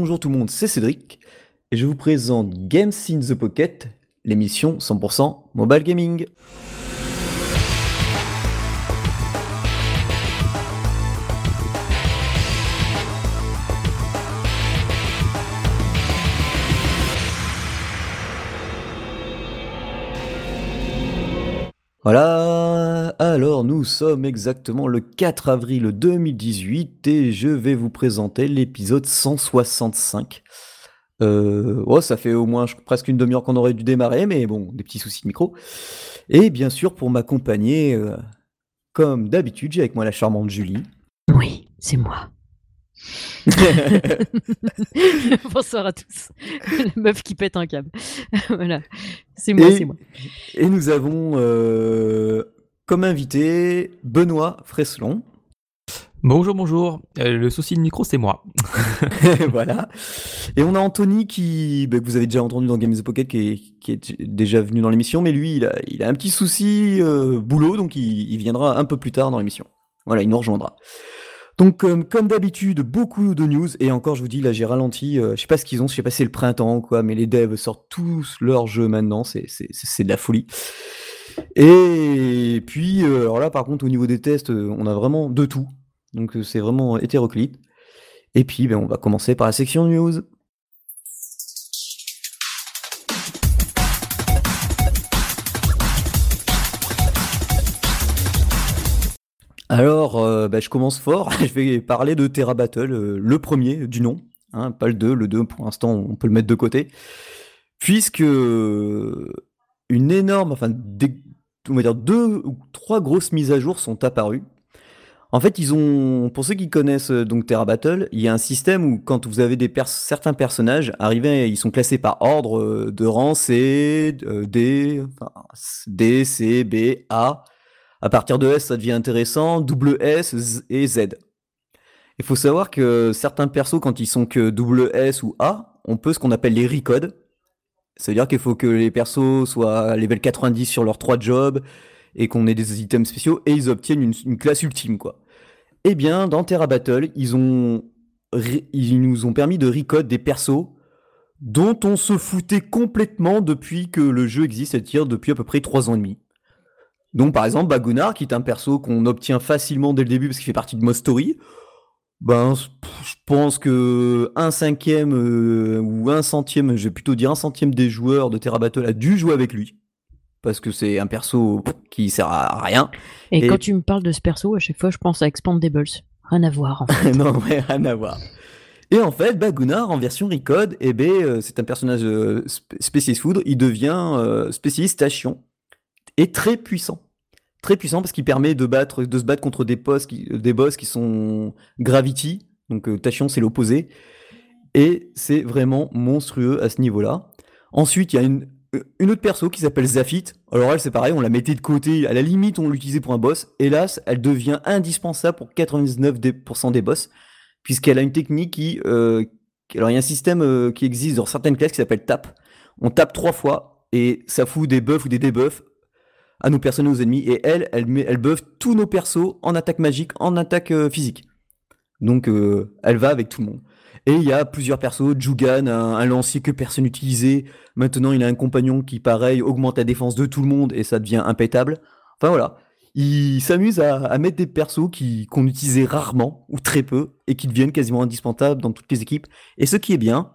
Bonjour tout le monde, c'est Cédric et je vous présente Games in the Pocket, l'émission 100% mobile gaming. Voilà, alors nous sommes exactement le 4 avril 2018 et je vais vous présenter l'épisode 165. Euh, oh, ça fait au moins presque une demi-heure qu'on aurait dû démarrer, mais bon, des petits soucis de micro. Et bien sûr, pour m'accompagner, euh, comme d'habitude, j'ai avec moi la charmante Julie. Oui, c'est moi. Bonsoir à tous. La meuf qui pète un câble. voilà. C'est moi, c'est moi. Et nous avons euh, comme invité Benoît Freslon. Bonjour, bonjour. Euh, le souci de micro, c'est moi. voilà. Et on a Anthony qui, bah, que vous avez déjà entendu dans Games of Pocket, qui est, déjà venu dans l'émission, mais lui, il a, il a un petit souci euh, boulot, donc il, il, viendra un peu plus tard dans l'émission. Voilà, il nous rejoindra. Donc, euh, comme d'habitude, beaucoup de news. Et encore, je vous dis, là, j'ai ralenti. Je sais pas ce qu'ils ont, je sais pas si c'est le printemps ou quoi, mais les devs sortent tous leurs jeux maintenant. C'est, de la folie. Et puis, euh, alors là, par contre, au niveau des tests, on a vraiment de tout. Donc, c'est vraiment hétéroclite. Et puis, ben, on va commencer par la section news. Alors, euh, bah, je commence fort. je vais parler de Terra Battle, euh, le premier du nom, hein, pas le 2. Le 2, pour l'instant, on peut le mettre de côté. Puisque euh, une énorme, enfin, on va dire deux ou trois grosses mises à jour sont apparues. En fait, ils ont, pour ceux qui connaissent donc Terra Battle, il y a un système où quand vous avez des certains personnages arrivés, ils sont classés par ordre de rang C, D, enfin, D, C, B, A. À partir de S, ça devient intéressant. Double S et Z. Il faut savoir que certains persos, quand ils sont que double S ou A, on peut ce qu'on appelle les recodes. Ça veut dire qu'il faut que les persos soient level 90 sur leurs trois jobs et qu'on ait des items spéciaux et ils obtiennent une, classe ultime, quoi. Eh bien, dans Terra Battle, ils, ont, ils nous ont permis de recode des persos dont on se foutait complètement depuis que le jeu existe, c'est-à-dire depuis à peu près 3 ans et demi. Donc par exemple, Bagunar, qui est un perso qu'on obtient facilement dès le début parce qu'il fait partie de Mostory, ben je pense que un cinquième euh, ou un centième, je vais plutôt dire un centième des joueurs de Terra Battle a dû jouer avec lui. Parce que c'est un perso qui sert à rien. Et, quand tu me parles de ce perso, à chaque fois je pense à Expandables. Rien à voir en fait. non, ouais, rien à voir. Et en fait, Bagunar, en version Recode, eh ben, euh, c'est un personnage euh, spécialiste foudre, il devient spécialiste station et très puissant. Très puissant parce qu'il permet de, battre, de se battre contre des, boss qui, des boss qui sont Gravity, donc euh, Tachyon c'est l'opposé, et c'est vraiment monstrueux à ce niveau-là. Ensuite, il y a une, une autre perso qui s'appelle Zafit. Alors elle, c'est pareil, on la mettait de côté, à la limite, on l'utilisait pour un boss. Hélas, elle devient indispensable pour 99% des boss, puisqu'elle a une technique qui... Euh, alors il y a un système euh, qui existe dans certaines classes qui s'appelle tap. On tape trois fois, et ça fout des buffs ou des debuffs à nos personnages, aux ennemis. Et elle, elle, met, elle buff tous nos persos en attaque magique, en attaque euh, physique. Donc euh, elle va avec tout le monde. Et il y a plusieurs persos, Jugan, un, lancier que personne n'utilisait. Maintenant, il a un compagnon qui, pareil, augmente la défense de tout le monde et ça devient impétable. Enfin voilà. Il s'amuse à, mettre des persos qui, qu'on utilisait rarement ou très peu et qui deviennent quasiment indispensables dans toutes les équipes. Et ce qui est bien,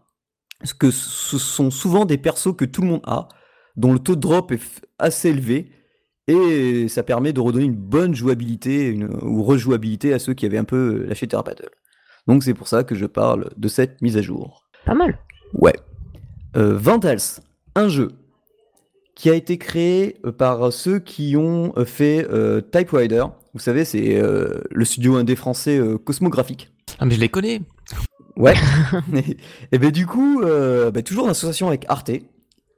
c'est que ce sont souvent des persos que tout le monde a, dont le taux de drop est assez élevé et ça permet de redonner une bonne jouabilité une, ou rejouabilité à ceux qui avaient un peu lâché Terra Battle. Donc c'est pour ça que je parle de cette mise à jour. Pas mal. Ouais. Euh, Vandals, un jeu qui a été créé euh, par ceux qui ont euh, fait euh, Typewriter. Vous savez, c'est le studio indé français Cosmographique. Ah mais je les connais. Ouais. et, ben du coup, bah, toujours en association avec Arte,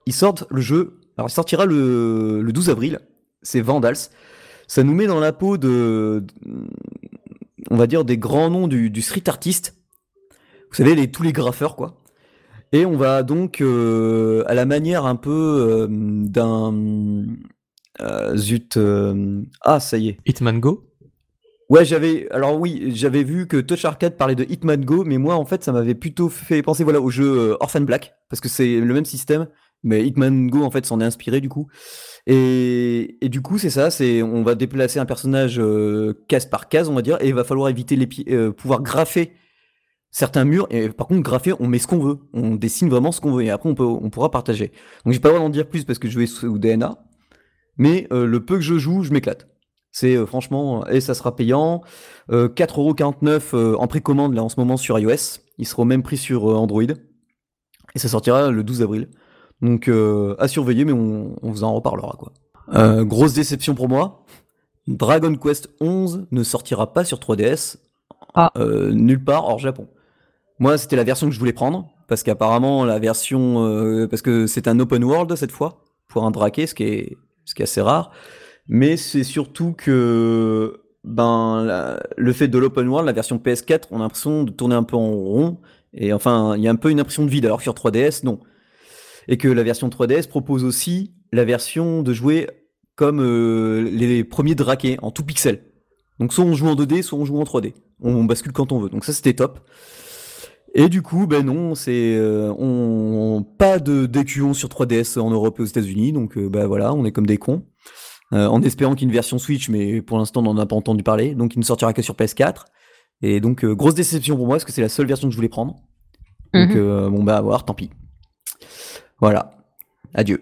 ils sortent le jeu. Alors il sortira le, le 12 avril c'est Vandals. Ça nous met dans la peau de, on va dire, des grands noms du, street artiste. Vous savez, les, tous les graffeurs, quoi. Et on va donc, euh, à la manière un peu euh, d'un... Euh, zut... ah, ça y est. Hitman Go? Ouais, j'avais. Alors oui, j'avais vu que Touch Arcade parlait de Hitman Go, mais moi, en fait, ça m'avait plutôt fait penser voilà, au jeu Orphan Black, parce que c'est le même système, mais Hitman Go, en fait, s'en est inspiré du coup. Et, du coup, c'est ça, c'est on va déplacer un personnage euh, case par case, on va dire, et il va falloir éviter les euh, pouvoir graffer certains murs. Et par contre, graffer, on met ce qu'on veut, on dessine vraiment ce qu'on veut, et après, on peut, on pourra partager. Donc, j'ai pas le droit d'en dire plus parce que je vais sous DNA, mais euh, le peu que je joue, je m'éclate. C'est euh, franchement, et ça sera payant. Euh, 4,49€ euh, en précommande là en ce moment sur iOS. Il sera au même prix sur euh, Android. Et ça sortira le 12 avril. Donc euh, à surveiller, mais on, on vous en reparlera quoi. Euh, grosse déception pour moi. Dragon Quest 11 ne sortira pas sur 3DS Ah. euh, nulle part hors Japon. Moi, c'était la version que je voulais prendre parce qu'apparemment la version parce que c'est un open world cette fois pour un draquet, ce qui est ce qui est assez rare. Mais c'est surtout que ben la- le fait de l'open world, la version PS4, on a l'impression de tourner un peu en rond et enfin il y a un peu une impression de vide alors que sur 3DS non. Et que la version 3DS propose aussi la version de jouer comme euh, les premiers draquets en tout pixel. Donc soit on joue en 2D, soit on joue en 3D. On bascule quand on veut. Donc ça c'était top. Et du coup, ben non, c'est euh, on, pas de d'écuyons sur 3DS en Europe et aux États-Unis, donc euh, ben voilà, on est comme des cons. Euh, en espérant qu'il y ait une version Switch, mais pour l'instant on n'en a pas entendu parler, donc il ne sortira que sur PS4. Et donc euh, grosse déception pour moi, parce que c'est la seule version que je voulais prendre. Donc Mhm. bon bah à voir, tant pis. Voilà, adieu.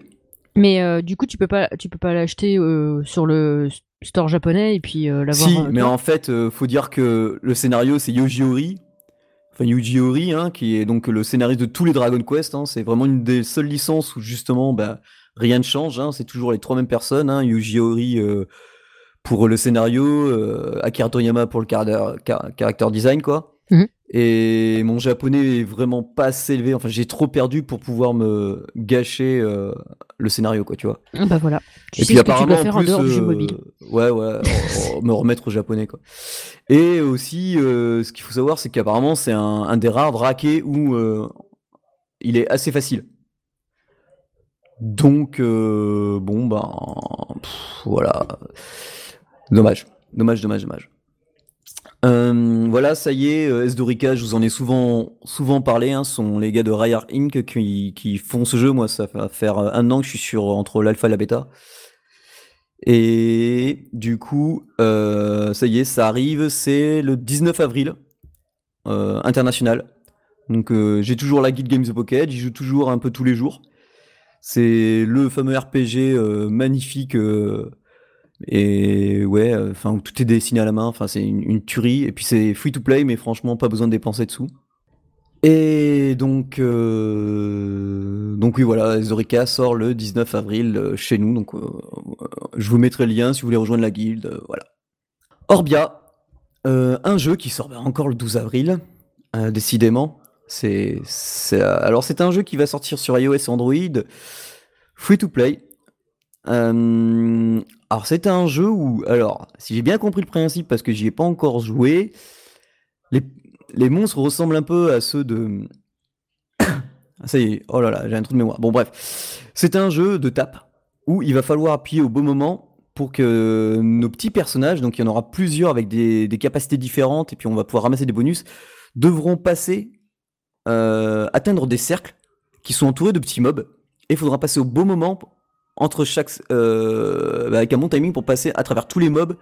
Mais euh, du coup, tu peux pas, tu peux pas l'acheter euh, sur le store japonais et puis euh, l'avoir. Si, euh, mais en fait, faut dire que le scénario c'est Yoji Ori, enfin Yuji Ori, hein, qui est donc le scénariste de tous les Dragon Quest. hein. c'est vraiment une des seules licences où justement, bah, rien ne change. hein. c'est toujours les trois mêmes personnes. Hein, Yuji Ori pour le scénario, Akira Toriyama pour le car- car- character design, quoi. Mhm. Et mon japonais est vraiment pas assez élevé. Enfin, j'ai trop perdu pour pouvoir me gâcher euh, le scénario, quoi, tu vois. Ah bah voilà. Tu Et sais puis ce que tu apparemment, dois faire en plus, dehors du jeu euh, mobile. Ouais, ouais, en- me remettre au japonais, quoi. Et aussi, euh, ce qu'il faut savoir, c'est qu'apparemment, c'est un, un des rares draquets où euh, il est assez facile. Donc, euh, bon, ben, pff, voilà. Dommage, dommage, dommage, dommage. Euh, voilà, ça y est, euh, Esdorica, je vous en ai souvent, souvent parlé, hein, sont les gars de Rayar Inc. qui, font ce jeu. Moi, ça va faire un an que je suis sur entre l'alpha et la bêta. Et du coup, euh, ça y est, ça arrive, c'est le 19 avril, euh, international. Donc euh, j'ai toujours la Guild Games of Pocket, j'y joue toujours un peu tous les jours. C'est le fameux RPG euh, magnifique euh, et ouais, euh, enfin tout est dessiné à la main. Enfin c'est une, tuerie. Et puis c'est free to play, mais franchement pas besoin de dépenser dessous. Et donc, euh, donc oui, voilà, Zorica sort le 19 avril euh, chez nous. Donc, euh, je vous mettrai le lien si vous voulez rejoindre la guilde. voilà. Orbia, un jeu qui sort bah, encore le 12 avril, décidément. C'est, alors, c'est un jeu qui va sortir sur iOS Android, free to play. Alors, c'est un jeu où, alors, si j'ai bien compris le principe, parce que j'y ai pas encore joué, les, monstres ressemblent un peu à ceux de. Ça y est, oh là là, j'ai un trou de mémoire. Bon, bref. C'est un jeu de tape où il va falloir appuyer au bon moment pour que nos petits personnages, donc il y en aura plusieurs avec des, des capacités différentes et puis on va pouvoir ramasser des bonus, devront passer, euh, atteindre des cercles qui sont entourés de petits mobs et il faudra passer au bon moment entre chaque. euh, bah, avec un bon timing pour passer à travers tous les mobs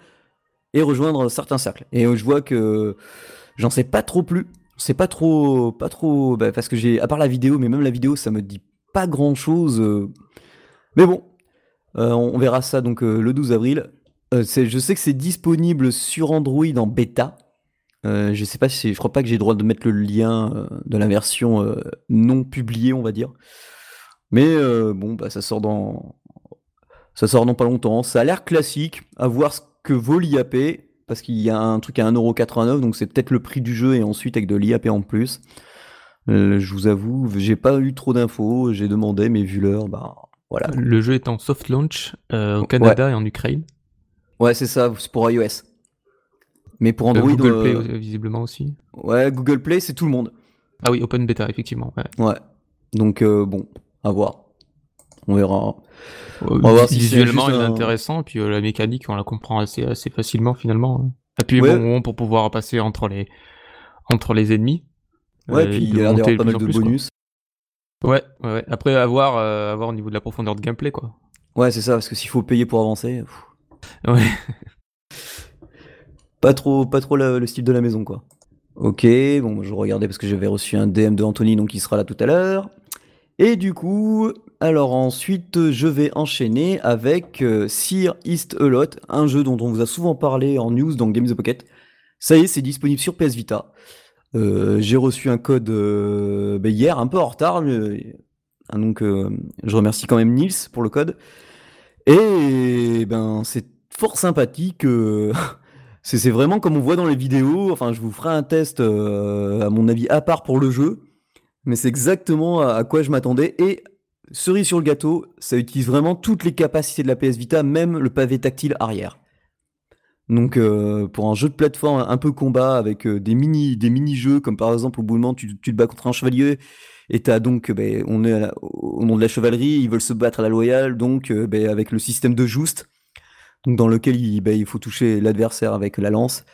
et rejoindre certains cercles. Et euh, je vois que j'en sais pas trop plus. C'est pas trop, pas trop, bah, parce que j'ai, à part la vidéo, mais même la vidéo, ça me dit pas grand chose. Mais bon, euh, on, verra ça donc euh, le 12 avril. Euh, je sais que c'est disponible sur Android en bêta. Euh, je sais pas si, je crois pas que j'ai le droit de mettre le lien euh, de la version euh, non publiée, on va dire. Mais euh, bon, bah ça sort dans, ça sort dans pas longtemps. Ça a l'air classique. À voir ce que vaut l'IAP. Parce qu'il y a un truc à 1,89€, donc c'est peut-être le prix du jeu et ensuite avec de l'IAP en plus. Euh, je vous avoue, j'ai pas eu trop d'infos. J'ai demandé, mais vu l'heure, bah voilà. Le jeu est en soft launch euh, au Canada et en Ukraine. Ouais, c'est ça, c'est pour iOS. Mais pour Euh, Android, Google Play visiblement aussi. ouais, Google Play, c'est tout le monde. Ah oui, Open Beta, effectivement. ouais. Ouais. Donc bon, à voir. On verra. Euh, va voir si visuellement, il est un- intéressant. Et puis euh, la mécanique, on la comprend assez, assez facilement finalement. hein. Appuyer Ouais. bon pour pouvoir passer entre les, entre les ennemis. Ouais, Euh, puis il y a l'air d'avoir pas mal de plus, quoi. bonus. Ouais, ouais, ouais. Après, avoir, euh, avoir au niveau de la profondeur de gameplay, quoi. Ouais, c'est ça, parce que s'il faut payer pour avancer, pff, Ouais. pas trop, pas trop le, le style de la maison, quoi. Ok, bon, je regardais parce que j'avais reçu un DM de Anthony, donc il sera là tout à l'heure. Et du coup, alors ensuite, je vais enchaîner avec euh, Sear East a Lot, un jeu dont on vous a souvent parlé en news dans Games the Pocket. Ça y est, c'est disponible sur PS Vita. Euh, J'ai reçu un code euh, ben, hier, un peu en retard, hein, donc euh, je remercie quand même Nils pour le code. Et ben, c'est fort sympathique. euh, c'est vraiment comme on voit dans les vidéos. Enfin, je vous ferai un test, euh, à mon avis, à part pour le jeu. Mais c'est exactement à, quoi je m'attendais. Cerise sur le gâteau, ça utilise vraiment toutes les capacités de la PS Vita, même le pavé tactile arrière. Donc, euh, pour un jeu de plateforme un peu combat avec euh, des mini des mini-jeux, comme par exemple au bout moment, tu, te bats contre un chevalier et t'as donc, euh, ben, on est au nom de la chevalerie, ils veulent se battre à la loyale, donc ben, avec le système de juste, dans lequel ben, il faut toucher l'adversaire avec la lance.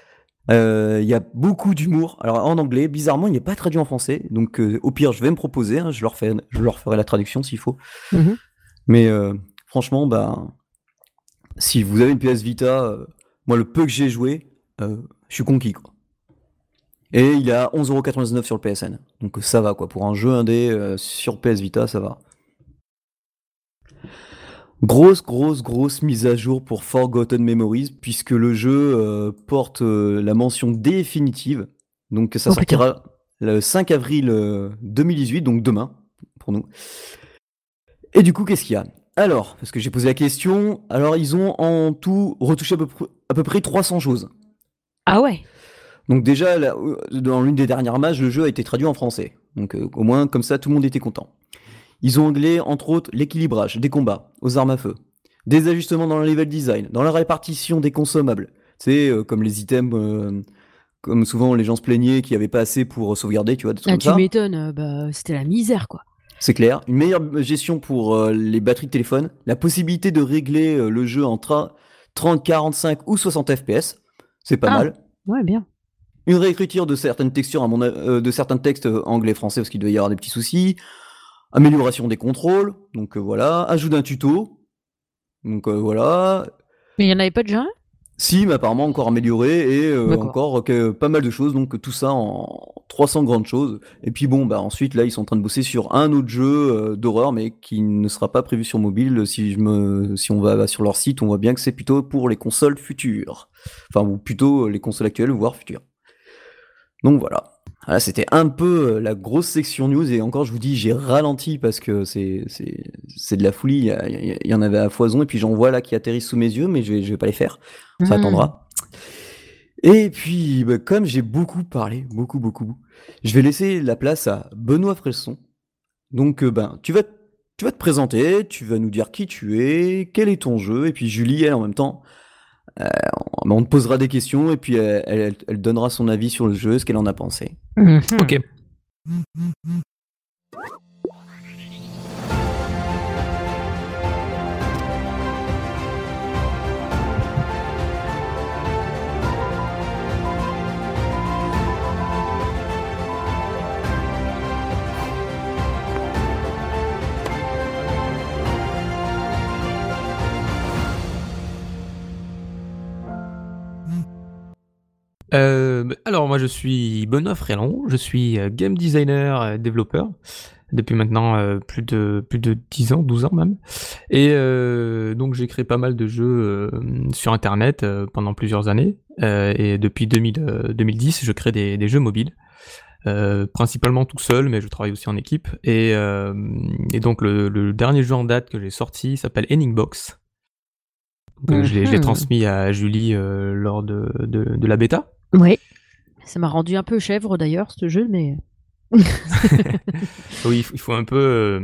Euh, Il y a beaucoup d'humour. Alors en anglais, bizarrement, il n'est pas traduit en français. Donc euh, au pire, je vais me proposer. hein, je, leur fais, je leur ferai la traduction s'il faut. Mhm. Mais euh, franchement, bah, si vous avez une PS Vita, moi le peu que j'ai joué, je suis conquis quoi. Et il est à 11,99€ sur le PSN. Donc ça va quoi. Pour un jeu indé sur PS Vita, ça va. Grosse, grosse, grosse mise à jour pour Forgotten Memories, puisque le jeu euh, porte euh, la mention définitive. Donc ça Oh, sortira le 5 avril euh, 2018, donc demain, pour nous. Et du coup, qu'est-ce qu'il y a? Alors, parce que j'ai posé la question, alors ils ont en tout retouché à peu, pr- à peu près 300 choses. Ah ouais. Donc déjà, là, euh, dans l'une des dernières matchs, le jeu a été traduit en français. Donc euh, au moins, comme ça, tout le monde était content. Ils ont anglais, entre autres, l'équilibrage des combats aux armes à feu, des ajustements dans le level design, dans la répartition des consommables. Sais, euh, comme les items, euh, comme souvent les gens se plaignaient qu'il n'y avait pas assez pour sauvegarder, tu vois, des trucs Ah, comme tu ça. m'étonnes. euh, Bah, c'était la misère, quoi. C'est clair. Une meilleure gestion pour euh, les batteries de téléphone, la possibilité de régler le jeu en tra- 30, 45 ou 60 FPS. C'est pas Ah. mal. Ouais, bien. Une réécriture de certaines textures, à mon a- de certains textes anglais-français, parce qu'il doit y avoir des petits soucis. Amélioration des contrôles, donc euh, voilà. Ajout d'un tuto, donc euh, voilà. Mais il y en avait pas déjà un? Si, mais apparemment encore amélioré et euh, encore pas mal de choses, donc tout ça en 300 grandes choses. Et puis bon, bah ensuite là, ils sont en train de bosser sur un autre jeu d'horreur, mais qui ne sera pas prévu sur mobile. Si je me, si on va sur leur site, on voit bien que c'est plutôt pour les consoles futures, enfin ou plutôt les consoles actuelles, voire futures. Donc voilà. Voilà, c'était un peu euh, la grosse section news et encore je vous dis j'ai ralenti parce que c'est de la folie, il y, en avait à foison et puis j'en vois là qui atterrissent sous mes yeux mais je vais je vais pas les faire. Ça Hmm. attendra. Et puis, bah, comme j'ai beaucoup parlé, beaucoup, beaucoup, je vais laisser la place à Benoît Fresson. Donc, euh, ben, tu vas, tu vas te présenter, tu vas nous dire qui tu es, quel est ton jeu, et puis Julie, elle, en même temps, on, on te posera des questions, et puis elle, elle- elle donnera son avis sur le jeu, ce qu'elle en a pensé. Mhm. Ok. Moi je suis Benoît Frélon, je suis euh, game designer, euh, développeur depuis maintenant euh, plus de plus de 10 ans, 12 ans même. Et euh, donc j'ai créé pas mal de jeux euh, sur internet pendant plusieurs années et depuis 2000, euh, 2010, je crée des, des jeux mobiles. Principalement tout seul, mais je travaille aussi en équipe. Et, et donc le, le dernier jeu en date que j'ai sorti s'appelle Box. Donc, euh, je l'ai je l'ai Mhm. transmis à Julie lors de, de, de la bêta. Ouais. Ça m'a rendu un peu chèvre d'ailleurs, ce jeu, mais. Oui, il faut, un peu euh,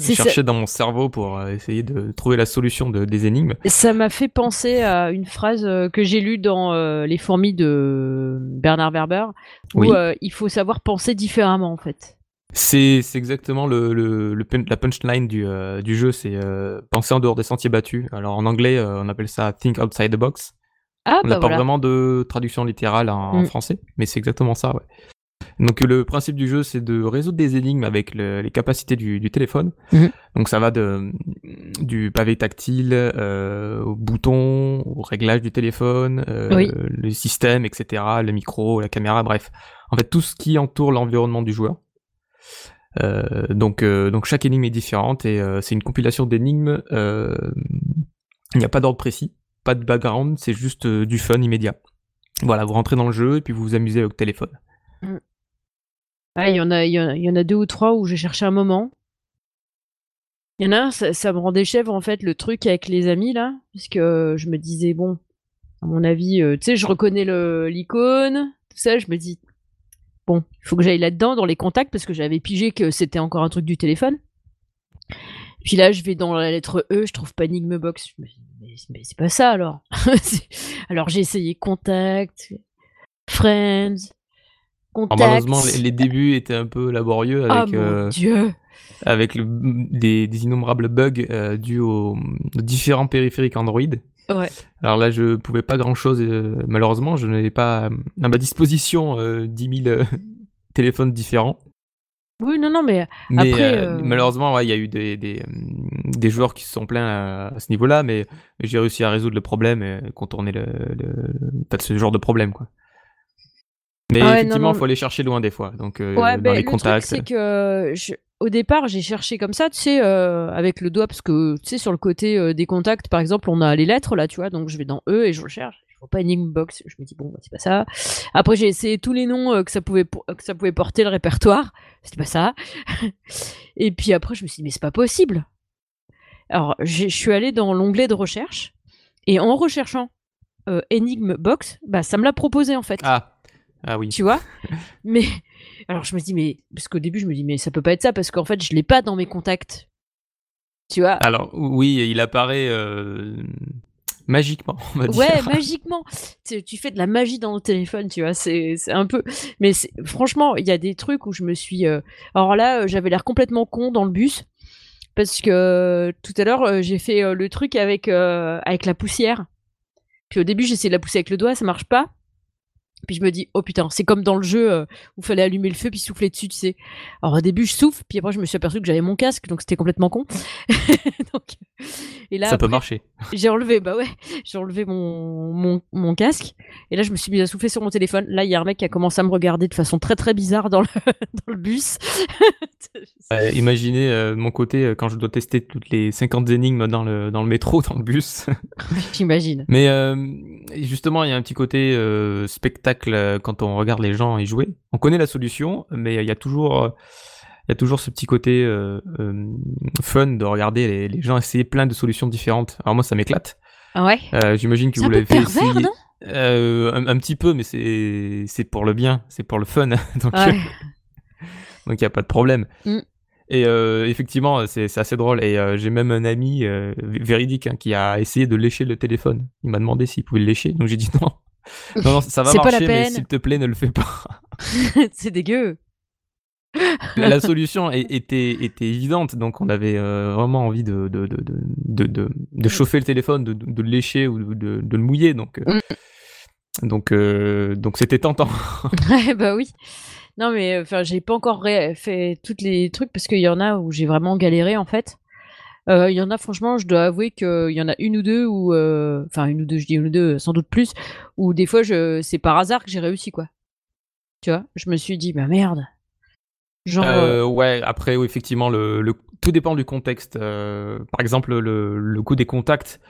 ça- chercher dans mon cerveau pour euh, essayer de trouver la solution de, des énigmes. Ça m'a fait penser à une phrase euh, que j'ai lue dans euh, Les fourmis de Bernard Werber, où Oui. euh, il faut savoir penser différemment en fait. C'est exactement le, le, le pun- la punchline du, euh, du jeu, c'est euh, penser en dehors des sentiers battus. Alors en anglais, euh, on appelle ça think outside the box. Ah, On bah n'a pas voilà. vraiment de traduction littérale en, Mm. français, mais c'est exactement ça, ouais. Donc le principe du jeu, c'est de résoudre des énigmes avec le- les capacités du, du téléphone. Mhm. Donc ça va de, du pavé tactile euh, au bouton, au réglage du téléphone, euh, Oui. le système, etc., le micro, la caméra, bref. En fait, tout ce qui entoure l'environnement du joueur. Euh, donc, donc chaque énigme est différente et c'est une compilation d'énigmes. Il n'y a pas d'ordre précis, pas de background, c'est juste euh, du fun immédiat. Voilà, vous rentrez dans le jeu et puis vous vous amusez avec le téléphone. Il y en a, deux ou trois où j'ai cherché un moment. Il y en a ça, ça me rendait chèvre en fait le truc avec les amis là, parce que je me disais bon, à mon avis, euh, tu sais, je reconnais l'icône, tout ça, je me dis bon, il faut que j'aille là-dedans dans les contacts parce que j'avais pigé que c'était encore un truc du téléphone. Puis là, je vais dans la lettre E, je trouve Box. Je me dis, mais, c'est pas ça alors. Alors j'ai essayé Contact, Friends, Alors, Contact. malheureusement, les, les débuts étaient un peu laborieux Ah avec, mon euh, dieu. avec le- des, des innombrables bugs euh, dus aux, aux différents périphériques Android. Ouais. Alors là, je pouvais pas grand chose, malheureusement, je n'avais pas euh, à ma disposition euh, 10 000 euh, téléphones différents. Oui, non, non, mais Mais Après, euh, euh, malheureusement, ouais, il y a eu des, des, des joueurs qui se sont plaints à, à ce niveau-là, mais, j'ai réussi à résoudre le problème et contourner le, ce genre de problème, quoi. Mais Ah ouais, effectivement, il faut aller chercher loin des fois. Donc, euh, ouais, dans les le contacts. c'est que je- au départ, j'ai cherché comme ça, tu sais, euh, avec le doigt, parce que, tu sais, sur le côté euh, des contacts, par exemple, on a les lettres, là, tu vois, donc je vais dans E et je recherche. Vois pas Enigma Box. Je me dis, bon, bah, c'est pas ça. Après, j'ai essayé tous les noms euh, que, ça pouvait, que ça pouvait porter le répertoire. C'était pas ça. et puis après, je me suis dit, mais c'est pas possible. Alors, je suis allée dans l'onglet de recherche, et en recherchant euh, Enigma Box, bah, ça me l'a proposé, en fait. Ah, ah oui. tu vois? mais alors je me dis mais parce qu'au début je me dis mais ça peut pas être ça parce qu'en fait je l'ai pas dans mes contacts. Tu vois? Alors, oui, il apparaît euh, magiquement, on va dire. Ouais, magiquement. Tu, tu fais de la magie dans le téléphone, tu vois. C'est un peu. Mais franchement, il y a des trucs où je me suis. euh, Alors là, euh, j'avais l'air complètement con dans le bus parce que euh, tout à l'heure j'ai fait le truc avec euh, avec la poussière. Puis au début j'ai essayé de la pousser avec le doigt, ça marche pas. Puis je me dis, oh putain, c'est comme dans le jeu euh, où il fallait allumer le feu puis souffler dessus, tu sais. Alors au début, je souffle, puis après, je me suis aperçu que j'avais mon casque, donc c'était complètement con. Donc, et là, Ça peut marcher. j'ai enlevé, bah ouais, j'ai enlevé mon, mon, mon casque, et là, je me suis mis à souffler sur mon téléphone. Là, il y a un mec qui a commencé à me regarder de façon très très bizarre dans le, dans le bus. Euh, imaginez euh, mon côté euh, quand je dois tester toutes les 50 énigmes dans le, dans le métro, dans le bus. J'imagine. Mais euh, justement, il y a un petit côté euh, spectacle quand on regarde les gens y jouer. On connaît la solution, mais il y a toujours, il y a toujours ce petit côté euh, euh, fun de regarder les, les gens essayer plein de solutions différentes. Alors moi, ça m'éclate. Ah ouais Euh, J'imagine que vous l'avez fait pervers, aussi. non? Un, un petit peu, mais c'est pour le bien, c'est pour le fun. Donc Ouais. il y a pas de problème. Mm. Et effectivement, c'est assez drôle. Et j'ai même un ami vé- véridique hein, qui a essayé de lécher le téléphone. Il m'a demandé s'il pouvait le lécher, donc j'ai dit non. Non, non, ça va marcher, mais s'il te plaît, ne le fais pas. c'est dégueu. La solution était, était évidente, donc on avait euh, vraiment envie de, de, de, de, de, de- de chauffer le téléphone, de, le lécher ou de, le mouiller. Donc, euh, donc, euh, donc c'était tentant. Ouais, bah oui. Non, mais enfin, j'ai pas encore fait tous les trucs parce qu'il y en a où j'ai vraiment galéré en fait. Il y en a, franchement, je dois avouer qu'il y en a une ou deux euh, enfin, une ou deux, je dis une ou deux, sans doute plus, où des fois, je, c'est par hasard que j'ai réussi quoi. Tu vois, je me suis dit, bah merde. Genre, euh, Euh, ouais, après, oui, effectivement, le, le- tout dépend du contexte. Euh, par exemple, le, le coup des contacts,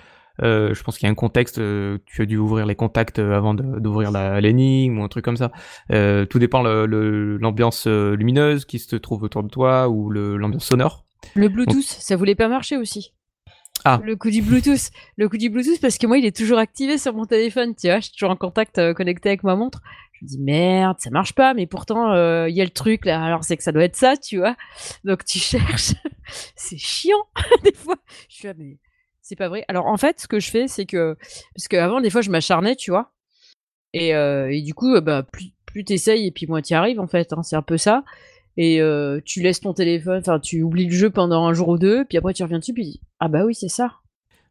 euh, je pense qu'il y a un contexte, tu as dû ouvrir les contacts avant d'ouvrir la l'énigme ou un truc comme ça. Tout dépend l'ambiance lumineuse qui se trouve autour de toi ou le- l'ambiance sonore. le Bluetooth, ça voulait pas marcher aussi. Ah. Le coup du Bluetooth. Le coup du Bluetooth, parce que moi, il est toujours activé sur mon téléphone, tu vois. Je suis toujours en contact euh, connecté avec ma montre. Me dis, merde, ça marche pas, mais pourtant, euh, il y a le truc là. Alors, c'est que ça doit être ça, tu vois. Donc, tu cherches. c'est chiant, des fois. Je suis là, c'est pas vrai. Alors, en fait, ce que je fais, c'est que. Parce qu'avant, des fois, je m'acharnais, tu vois. Et, euh, du coup, bah, plus, plus t'essayes et puis moins t'y arrives, en fait. hein. c'est un peu ça. Et euh, tu laisses ton téléphone, enfin, tu oublies le jeu pendant un jour ou deux, puis après, tu reviens dessus, puis ah bah oui, c'est ça.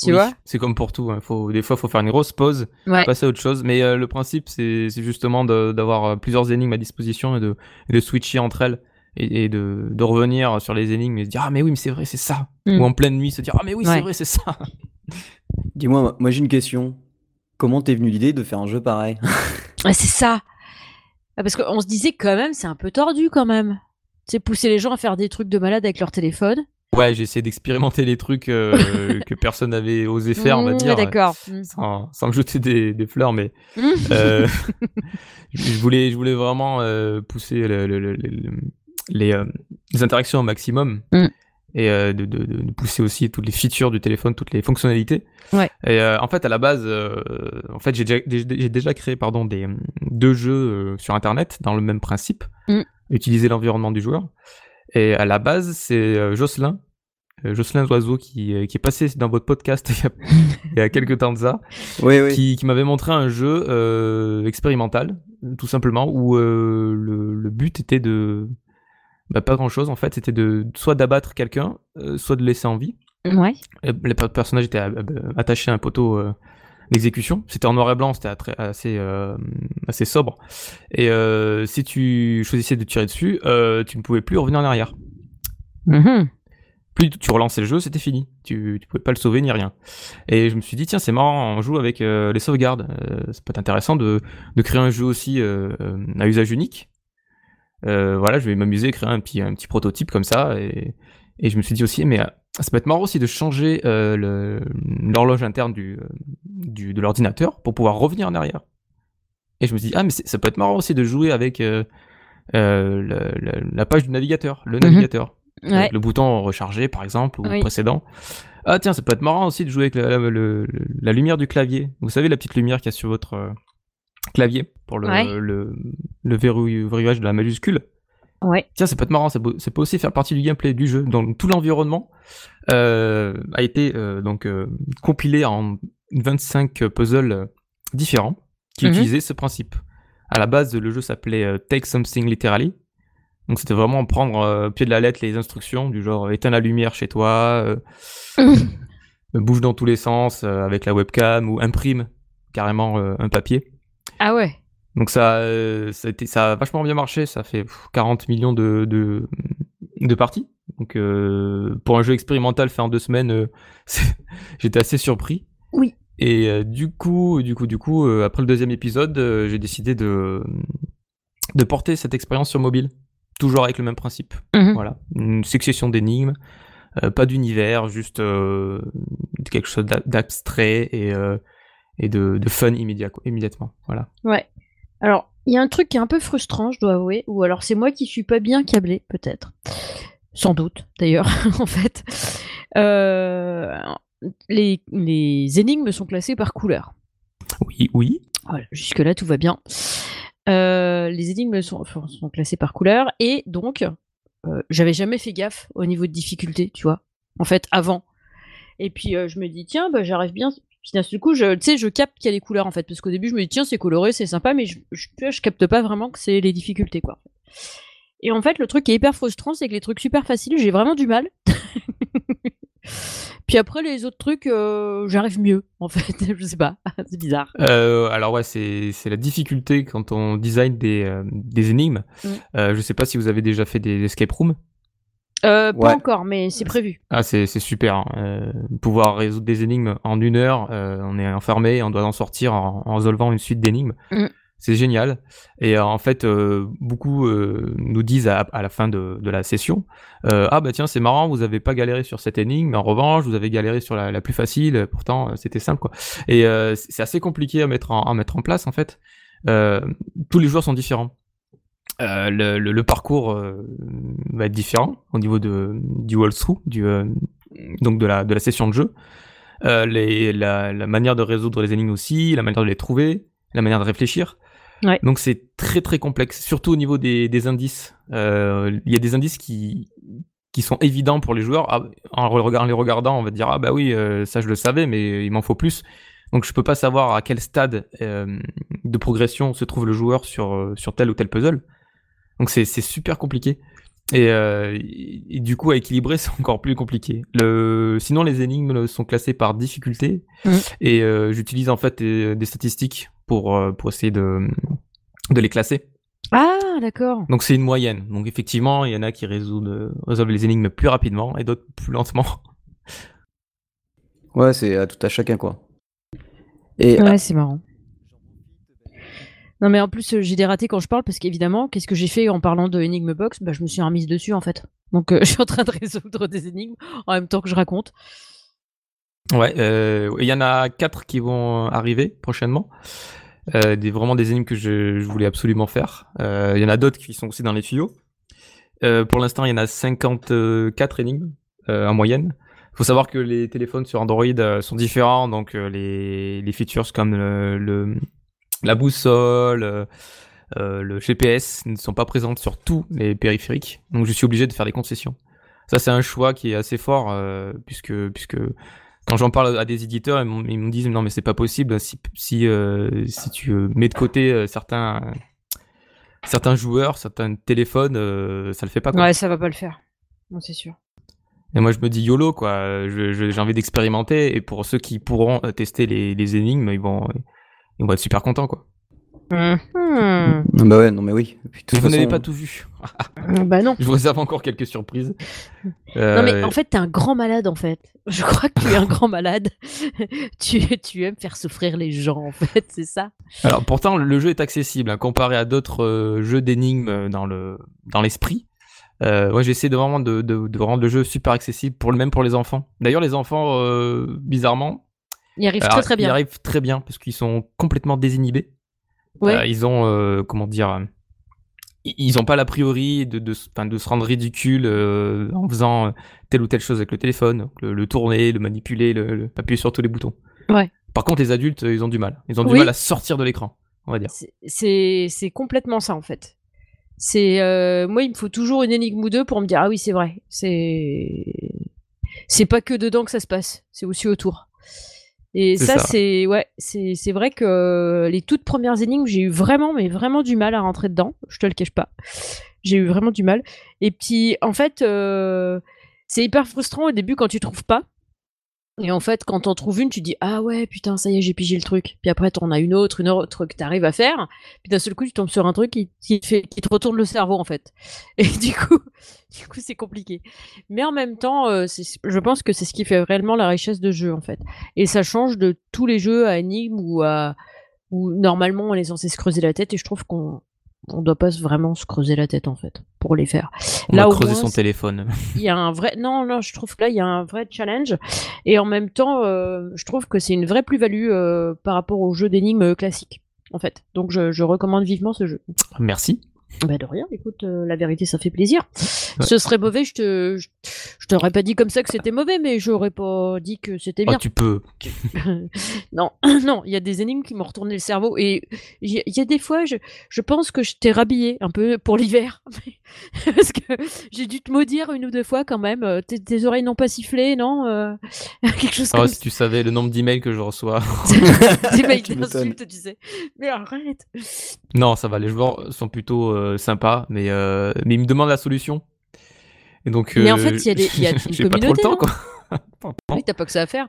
Tu Oui, vois C'est comme pour tout. hein. Faut, des fois, il faut faire une grosse pause, Ouais. passer à autre chose. Mais euh, le principe, c'est c'est justement d'avoir euh, plusieurs énigmes à disposition et de, et de switcher entre elles et, et de, de revenir sur les énigmes et se dire Ah, mais oui, mais c'est vrai, c'est ça. Mm. Ou en pleine nuit, se dire Ah, mais oui, Ouais. c'est vrai, c'est ça. Dis-moi, moi, moi, j'ai une question. Comment t'es venu l'idée de faire un jeu pareil? Ah, c'est ça. Ah, parce qu'on se disait quand même, c'est un peu tordu quand même. Tu sais, pousser les gens à faire des trucs de malade avec leur téléphone. Ouais, j'ai essayé d'expérimenter les trucs euh, que personne n'avait osé faire, on va Mmh, dire. D'accord. Mmh. Sans, sans me jeter des, des fleurs, mais Mmh. Euh, je voulais, je voulais vraiment euh, pousser le- le- le- le- les, les interactions au maximum Mm. et de, de- de pousser aussi toutes les features du téléphone, toutes les fonctionnalités. Ouais. Et en fait, à la base, en fait, j'ai déjà, j'ai déjà créé pardon des deux jeux sur Internet dans le même principe, Mm. utiliser l'environnement du joueur. Et à la base, c'est euh, Jocelyn. euh, Jocelyn Oiseau qui, euh, qui est passé dans votre podcast il y a, il y a quelques temps de ça, Oui, oui. qui, qui m'avait montré un jeu euh, expérimental, tout simplement, où euh, le, le but était de... Bah, pas grand-chose, en fait, c'était de soit d'abattre quelqu'un, euh, soit de le laisser en vie. Ouais. Le per- personnage était attaché à un poteau d'exécution. C'était en noir et blanc, c'était assez, euh, assez sobre. Et euh, si tu choisissais de tirer dessus, euh, tu ne pouvais plus revenir en arrière. Mhm. Plus tu relançais le jeu, c'était fini. Tu, tu pouvais pas le sauver ni rien. Et je me suis dit, tiens, c'est marrant, on joue avec les sauvegardes. Ça peut être intéressant de, de créer un jeu aussi à usage unique. Voilà, je vais m'amuser, créer un petit, un petit prototype comme ça. Et, et je me suis dit aussi, mais ça peut être marrant aussi de changer euh, l'horloge interne du, euh, du, de l'ordinateur pour pouvoir revenir en arrière. Et je me suis dit, ah, mais ça peut être marrant aussi de jouer avec euh, euh, la page du navigateur, le navigateur. Ouais. Avec le bouton recharger par exemple ou Oui. précédent. Ah tiens, ça peut être marrant aussi de jouer avec la, lumière du clavier. Vous savez la petite lumière qu'il y a sur votre clavier pour le, Ouais. le, le verrou- verrouillage de la majuscule? Ouais. Tiens, ça peut être marrant, ça peut, ça peut aussi faire partie du gameplay du jeu. Donc tout l'environnement euh, a été euh, donc euh, compilé en 25 puzzles différents qui Mhm. utilisaient ce principe. À la base, le jeu s'appelait Take Something Literally. Donc c'était vraiment prendre au pied de la lettre les instructions du genre éteins la lumière chez toi, bouge dans tous les sens avec la webcam ou imprime carrément un papier. Ah ouais. Donc ça, euh, ça, a été- ça a vachement bien marché, ça fait pff, 40 millions de, de, de parties. Donc euh, pour un jeu expérimental fait en deux semaines, euh, j'étais assez surpris. Oui. Et euh, du coup, du coup, du coup, après le deuxième épisode, j'ai décidé de, de porter cette expérience sur mobile, toujours avec le même principe. Mhm. Voilà, une succession d'énigmes, pas d'univers, juste quelque chose d'a- d'abstrait et, et de, de fun immédiat, quoi, immédiatement. Voilà. Ouais. Alors, il y a un truc qui est un peu frustrant, je dois avouer, ou alors c'est moi qui suis pas bien câblé, peut-être. Sans doute, d'ailleurs, en fait. Euh, les, les énigmes sont classées par couleur. Oui, oui. Voilà, jusque-là, tout va bien. Euh, les énigmes sont, sont classées par couleur, et donc, euh, j'avais jamais fait gaffe au niveau de difficulté, tu vois, en fait, avant. Et puis, je me dis, tiens, bah, j'arrive bien. Puis d'un seul coup, je, tu sais, je capte qu'il y a les couleurs, en fait, parce qu'au début, je me dis, tiens, c'est coloré, c'est sympa, mais je, je, capte pas vraiment que c'est les difficultés, quoi. Et en fait, le truc qui est hyper frustrant, c'est que les trucs super faciles, j'ai vraiment du mal. Puis après, les autres trucs, euh, j'arrive mieux, en fait. je sais pas, c'est bizarre. Euh, alors ouais, c'est la difficulté quand on design des, euh, des énigmes. Mm. Je sais pas si vous avez déjà fait des escape rooms. Euh, pas Ouais. encore, mais c'est prévu. Ah, c'est c'est super. hein. Euh, pouvoir résoudre des énigmes en une heure, euh, on est enfermé, on doit en sortir en, en résolvant une suite d'énigmes. Mm. C'est génial. Et en fait, euh, beaucoup euh, nous disent à, à la fin de, de la session, euh, ah bah tiens, c'est marrant, vous avez pas galéré sur cette énigme, mais en revanche, vous avez galéré sur la, la plus facile. Pourtant, c'était simple quoi. Et euh, c'est c'est assez compliqué à mettre en, à mettre en place en fait. Euh, tous les joueurs sont différents. Euh, le, le, le parcours euh, va être différent au niveau de, du walkthrough, du, euh, donc de la, de la session de jeu. Les, la, la manière de résoudre les énigmes aussi, la manière de les trouver, la manière de réfléchir. Ouais. Donc c'est très très complexe, surtout au niveau des, des indices. Il y a des indices qui, qui sont évidents pour les joueurs. Ah, en, les regardant, on va dire ah bah oui, ça je le savais, mais il m'en faut plus. Donc je peux pas savoir à quel stade euh, de progression se trouve le joueur sur, sur tel ou tel puzzle. Donc c'est super compliqué. Et, euh, et du coup, à équilibrer, c'est encore plus compliqué. Le... Sinon, les énigmes sont classées par difficulté. Mhm. Et euh, j'utilise en fait des, des statistiques pour, euh, pour essayer de, de les classer. Ah, d'accord. Donc c'est une moyenne. Donc effectivement, il y en a qui résolvent, résolvent les énigmes plus rapidement et d'autres plus lentement. Ouais, c'est à tout à chacun, quoi. Et Ouais, c'est marrant. Non, mais en plus, euh, j'ai des ratés quand je parle parce qu'évidemment, qu'est-ce que j'ai fait en parlant de Enigme Box? Bah, Je me suis remise dessus en fait. Donc, euh, je suis en train de résoudre des énigmes en même temps que je raconte. Ouais, euh, il y en a quatre qui vont arriver prochainement. Des, vraiment des énigmes que je, voulais absolument faire. Il y en a d'autres qui sont aussi dans les tuyaux. Pour l'instant, il y en a 54 énigmes en moyenne. Il faut savoir que les téléphones sur Android sont différents, donc les, les features comme le- la boussole, euh, euh, le GPS ne sont pas présentes sur tous les périphériques. Donc je suis obligé de faire des concessions. Ça, c'est un choix qui est assez fort, euh, puisque, puisque quand j'en parle à des éditeurs, ils, me disent non mais c'est pas possible si si euh, si tu mets de côté certains certains joueurs, certains téléphones, ça le fait pas. Quoi. Ouais, ça va pas le faire. Non, c'est sûr. Et moi je me dis YOLO quoi, j'ai envie d'expérimenter et pour ceux qui pourront tester les, les énigmes, ils vont ils vont être super contents quoi. Non, bah ouais, non, mais oui. Puis, Vous n'avez pas tout vu. Bah non. Je vous réserve encore quelques surprises. Non, mais Euh, en fait, t'es un grand malade en fait. Je crois que tu es un grand malade. tu, tu aimes faire souffrir les gens en fait, c'est ça Alors pourtant le jeu est accessible hein, comparé à d'autres euh, jeux d'énigmes dans le dans l'esprit. Euh, ouais, j'ai essayé de vraiment de, de, de rendre le jeu super accessible pour le même pour les enfants. D'ailleurs les enfants euh, bizarrement Il arrive alors, très très ils bien. arrivent très bien parce qu'ils sont complètement désinhibés. Ouais. Euh, ils ont euh, comment dire ils- ils ont pas l'a priori de, de, se- enfin, de se rendre ridicule euh, en faisant telle ou telle chose avec le téléphone, le, le tourner, le manipuler, le, le- appuyer sur tous les boutons. Ouais. Par contre, les adultes, ils ont du mal. Ils ont du Oui. mal à sortir de l'écran, on va dire. C'est- complètement ça en fait. C'est moi il me faut toujours une énigme ou deux pour me dire ah oui c'est vrai c'est c'est pas que dedans que ça se passe c'est aussi autour et ça, ça. c'est ouais c'est c'est vrai que les toutes premières énigmes j'ai eu vraiment mais vraiment du mal à rentrer dedans. Je te le cache pas. J'ai eu vraiment du mal. Et puis en fait euh, c'est hyper frustrant au début quand tu trouves pas et en fait, quand t'en trouves une, tu dis ah ouais putain ça y est j'ai pigé le truc. Puis après t'en as une autre, une autre que t'arrives à faire. Puis d'un seul coup tu tombes sur un truc qui, qui te fait, qui te retourne le cerveau en fait. Et du coup, du coup c'est compliqué. Mais en même temps, euh, je pense que c'est ce qui fait réellement la richesse de jeu en fait. Et ça change de tous les jeux à énigmes à où normalement on est censé se creuser la tête. Et je trouve qu'on on doit pas vraiment se creuser la tête en fait pour les faire. On Là, va creuser moins, son téléphone. il y a un vrai non non je trouve que là il y a un vrai challenge et en même temps euh, je trouve que c'est une vraie plus-value euh, par rapport au jeu d'énigmes classique en fait donc je, je recommande vivement ce jeu Merci. bah de rien écoute euh, la vérité ça fait plaisir ce serait mauvais je te je, je t'aurais pas dit comme ça que c'était mauvais mais j'aurais pas dit que c'était Oh, bien tu peux. non, non, il y a des énigmes qui m'ont retourné le cerveau et il y, a- il y a des fois, je, je pense que je t'ai rhabillé un peu pour l'hiver. Parce que j'ai dû te maudire une ou deux fois quand même. Euh, Tes, tes oreilles n'ont pas sifflé, non Euh, Quelque chose Oh, comme si tu savais le nombre d'emails que je reçois. Des mails d'insultes, tu sais. Mais arrête non, ça va. Les joueurs sont plutôt euh, sympas, mais, euh, mais ils me demandent la solution. Et donc, Mais en euh, fait, il y a des- il y a une j'ai pas trop le communauté, temps, quoi. Oui, t'as pas que ça à faire.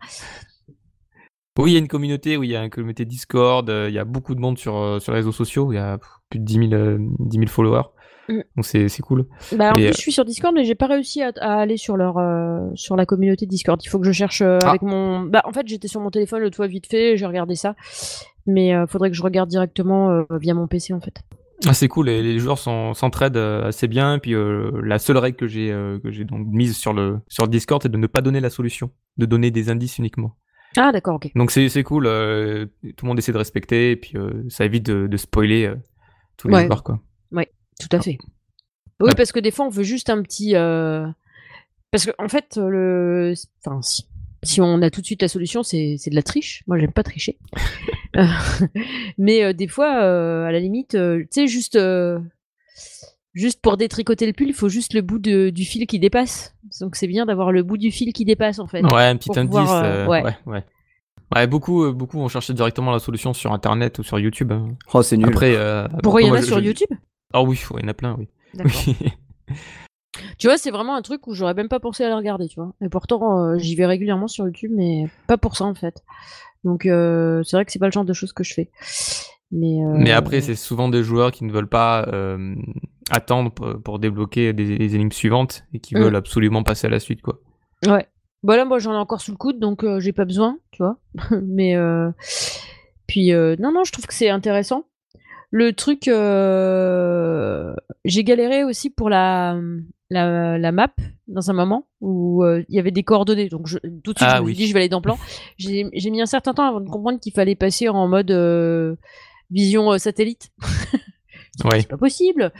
Oui, il y a une communauté, oui, il y a une communauté Discord, euh, il y a beaucoup de monde sur, euh, sur les réseaux sociaux, il y a plus de 10 000, euh, 10 000 followers. Mm. Donc c'est c'est cool. Bah, en Et, plus, je suis sur Discord, mais j'ai pas réussi à, à aller sur leur sur la communauté Discord. Il faut que je cherche Ah. avec mon. Bah, en fait, j'étais sur mon téléphone l'autre fois vite fait, j'ai regardé ça, mais euh, faudrait que je regarde directement via mon PC en fait. Ah, c'est cool, et les joueurs s'entraident euh, assez bien. Et puis euh, la seule règle que j'ai euh, que j'ai donc mise sur le sur Discord, c'est de ne pas donner la solution, de donner des indices uniquement. Ah d'accord, ok. Donc c'est cool, euh, tout le monde essaie de respecter, et puis ça évite de, de spoiler tous les Ouais. joueurs quoi. Tout à fait. Oui, Ouais. parce que des fois, on veut juste un petit. Parce que en fait, le. Enfin, si. Si on a tout de suite la solution, c'est c'est de la triche. Moi, j'aime pas tricher. Mais euh, des fois, euh, à la limite, euh, tu sais, juste. euh, Juste pour détricoter le pull, il faut juste le bout de- du fil qui dépasse. Donc c'est bien d'avoir le bout du fil qui dépasse en fait. Ouais, un petit indice. pouvoir, euh, euh, ouais. ouais, ouais. Ouais, beaucoup, beaucoup vont chercher directement la solution sur Internet ou sur YouTube. hein. Oh, c'est nul. Après, euh, Pourquoi il y en a je- sur je- YouTube? Ah oui, ouais, il y en a plein, oui. Oui. Tu vois, c'est vraiment un truc où j'aurais même pas pensé à le regarder, tu vois. Et pourtant, euh, j'y vais régulièrement sur YouTube, mais pas pour ça en fait. Donc euh, c'est vrai que c'est pas le genre de choses que je fais. Mais, euh, Mais après, c'est souvent des joueurs qui ne veulent pas euh, attendre pour, pour débloquer des, des énigmes suivantes et qui Mm. veulent absolument passer à la suite, quoi. Ouais. Bah là, moi, j'en ai encore sous le coude, donc j'ai pas besoin, tu vois. Mais puis euh, non, non, je trouve que c'est intéressant. Le truc, j'ai galéré aussi pour la, la la map dans un moment où euh, il y avait des coordonnées. Donc je, tout de suite, Ah je me suis dit, je vais aller dans plan. J'ai mis un certain temps avant de comprendre qu'il fallait passer en mode euh, vision euh, satellite. Ouais. C'est pas possible.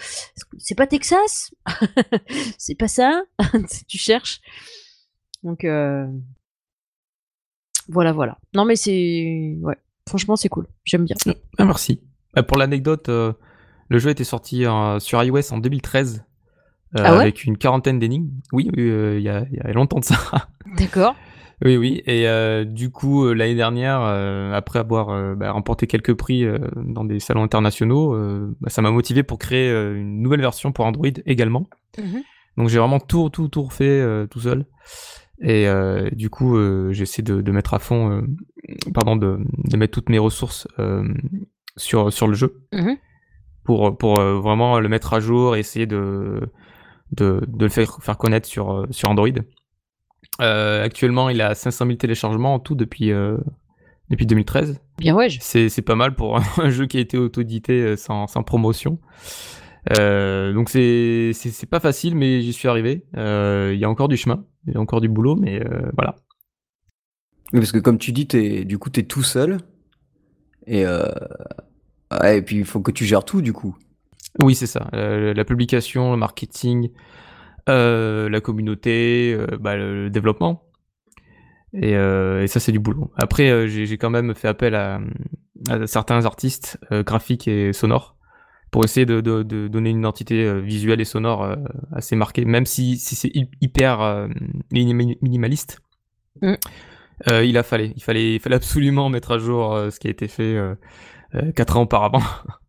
C'est pas Texas? c'est pas ça? tu cherches. Donc voilà, voilà. Non mais c'est ouais. Franchement, c'est cool. J'aime bien. Ah, merci. Euh, pour l'anecdote, le jeu était sorti sur iOS en 2013 euh, Ah ouais avec une quarantaine d'énigmes. Oui, euh, il y, a, il y a longtemps de ça. D'accord. oui, oui. Et euh, du coup, euh, l'année dernière, euh, après avoir euh, bah, remporté quelques prix euh, dans des salons internationaux, euh, bah, ça m'a motivé pour créer euh, une nouvelle version pour Android également. Mhm. Donc j'ai vraiment tout, tout, tout refait euh, tout seul. Et euh, du coup, euh, j'essaie de, de mettre à fond, euh, pardon, de, de mettre toutes mes ressources euh, sur, sur le jeu Mhm. pour, pour euh, vraiment le mettre à jour et essayer de, de, de le faire, faire connaître sur, euh, sur Android. Euh, actuellement, il a 500 000 téléchargements en tout depuis, euh, depuis 2013. Bien ouais. je- C'est c'est pas mal pour un jeu qui a été auto-édité sans, sans promotion. Euh, donc c'est c'est c'est pas facile, mais j'y suis arrivé. Euh, Il y a encore du chemin, il y a encore du boulot, mais euh, voilà. Oui, parce que comme tu dis, es, du coup, tu es tout seul. Et, euh, ouais, et puis, il faut que tu gères tout, du coup. Oui, c'est ça. Euh, la publication, le marketing, euh, la communauté, euh, bah, le, le développement. Et, euh, et ça, c'est du boulot. Après, j'ai quand même fait appel à, à certains artistes graphiques et sonores pour essayer de, de, de donner une identité visuelle et sonore assez marquée, même si, si c'est hy- hyper minim- minimaliste. Mm. Il a fallu, il fallait, il fallait absolument mettre à jour ce qui a été fait quatre ans auparavant.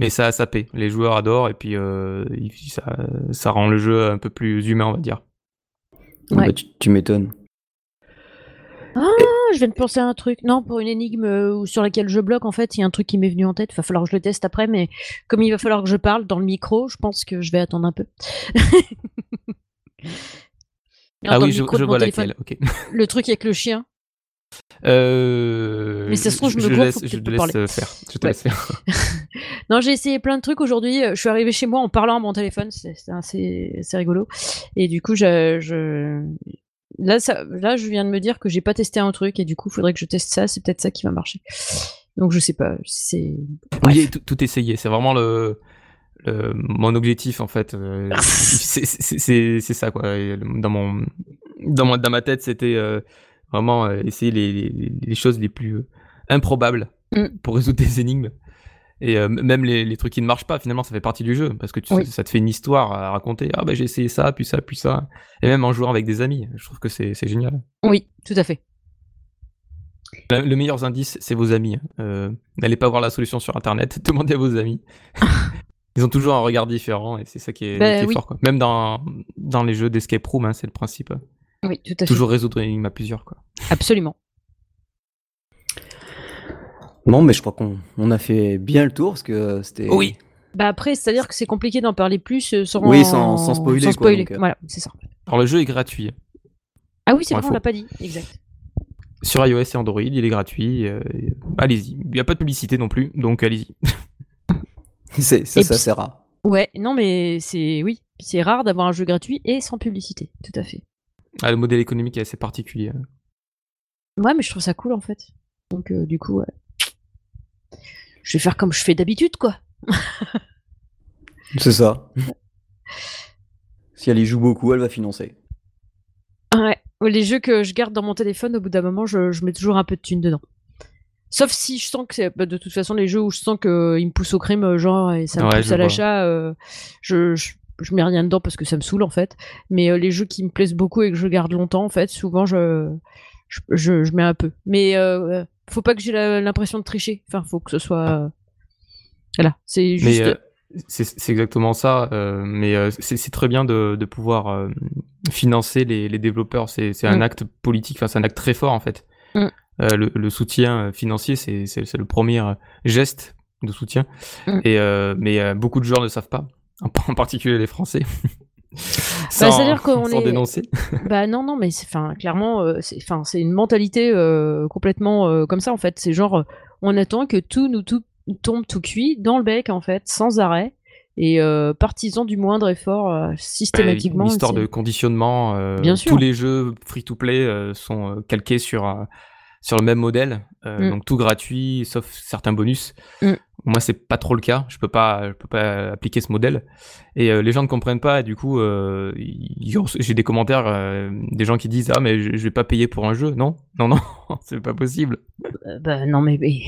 Mais ça, ça paie. Les joueurs adorent et puis euh, ça, ça rend le jeu un peu plus humain, on va dire. Ouais. Bah, tu tu m'étonnes. Ah, je viens de penser à un truc. Non, pour une énigme euh, sur laquelle je bloque, en fait, il y a un truc qui m'est venu en tête. Il va falloir que je le teste après, mais comme il va falloir que je parle dans le micro, je pense que je vais attendre un peu. ah oui, je, vois téléphone. laquelle. Le truc avec le chien. Euh, Mais ça se trouve, je me gourre, laisse, faut je te laisse faire. Je te Ouais. laisse faire. Non, j'ai essayé plein de trucs aujourd'hui. Euh, Je suis arrivée chez moi en parlant à mon téléphone. C'est assez, rigolo. Et du coup, je, je... Là, ça, là, je viens de me dire que j'ai pas testé un truc et du coup, il faudrait que je teste ça. C'est peut-être ça qui va marcher. Donc, je sais pas. C'est. Oui, tout, tout essayer. C'est vraiment le, le- mon objectif en fait. Euh, c'est- ça quoi. Dans mon dans, mon, dans ma tête, c'était euh, vraiment euh, essayer les, les, les choses les plus euh, improbables Mm. pour résoudre des énigmes. Et euh, même les, les trucs qui ne marchent pas, finalement, ça fait partie du jeu parce que tu, Oui. ça te fait une histoire à raconter. Ah bah j'ai essayé ça, puis ça, puis ça. Et même en jouant avec des amis, je trouve que c'est génial. Oui, tout à fait. Le le meilleur indice, c'est vos amis. hein. N'allez pas voir la solution sur internet, demandez à vos amis. Ils ont toujours un regard différent et c'est ça qui est, Bah qui est oui. fort. Quoi. Même dans, dans les jeux d'escape room, hein, c'est le principe. Oui, tout à fait. Toujours résoudre une énigme à plusieurs. Quoi. Absolument. Bon, mais je crois qu'on on a fait bien le tour parce que c'était. Oui. Bah après, c'est-à-dire que c'est compliqué d'en parler plus euh, sans. Oui, sans- sans spoiler, Sans quoi, spoiler. donc, euh. Voilà, c'est ça. Alors le jeu est gratuit. Ah oui, c'est Pour vrai, on l'a pas dit. Exact. Sur iOS et Android, il est gratuit. euh, et- allez-y. Il n'y a pas de publicité non plus, donc allez-y. C'est, ça, ça puis- sert Ouais, non, mais c'est. Oui, c'est rare d'avoir un jeu gratuit et sans publicité. Tout à fait. Ah, le modèle économique est assez particulier. Ouais, mais je trouve ça cool en fait. Donc, euh, du coup, ouais. Je vais faire comme je fais d'habitude, quoi. C'est ça. si elle y joue beaucoup, elle va financer. Ouais. Les jeux que je garde dans mon téléphone, au bout d'un moment, je, je mets toujours un peu de thunes dedans. Sauf si je sens que c'est bah, de toute façon les jeux où je sens qu'ils me poussent au crime, euh, genre, et ça me Ouais, pousse à l'achat, euh, je, je, je mets rien dedans parce que ça me saoule en fait. Mais euh, les jeux qui me plaisent beaucoup et que je garde longtemps, en fait, souvent je, je, je, je mets un peu. Mais euh, faut pas que j'ai l'impression de tricher. Enfin, faut que ce soit. euh, Voilà, c'est juste. Euh, C'est exactement ça, euh, mais c'est très bien de, de pouvoir financer les, les développeurs. C'est un Mm. acte politique, enfin c'est un acte très fort en fait. Mm. Le, le soutien financier, c'est le premier geste de soutien. Mm. Et mais beaucoup de joueurs ne savent pas, en, particulier les Français. Bah, c'est-à-dire qu'on sans est- dénoncer. Bah non, non, mais c'est, clairement, euh, c'est, enfin, c'est une mentalité euh, complètement euh, comme ça en fait. C'est genre, on attend que tout nous tout tombe tout cuit dans le bec en fait, sans arrêt, et partisan du moindre effort systématiquement. Une histoire de conditionnement. Bien sûr. Tous les jeux free-to-play sont calqués sur, sur le même modèle. euh, Mm. Donc tout gratuit, sauf certains bonus. Mm. Moi, c'est pas trop le cas. Je peux pas, je peux pas appliquer ce modèle. Et euh, les gens ne comprennent pas. Et du coup, euh, j'ai des commentaires, euh, des gens qui disent Ah, mais je, je vais pas payer pour un jeu. Non, non, non, c'est pas possible. Bah non, mais, mais-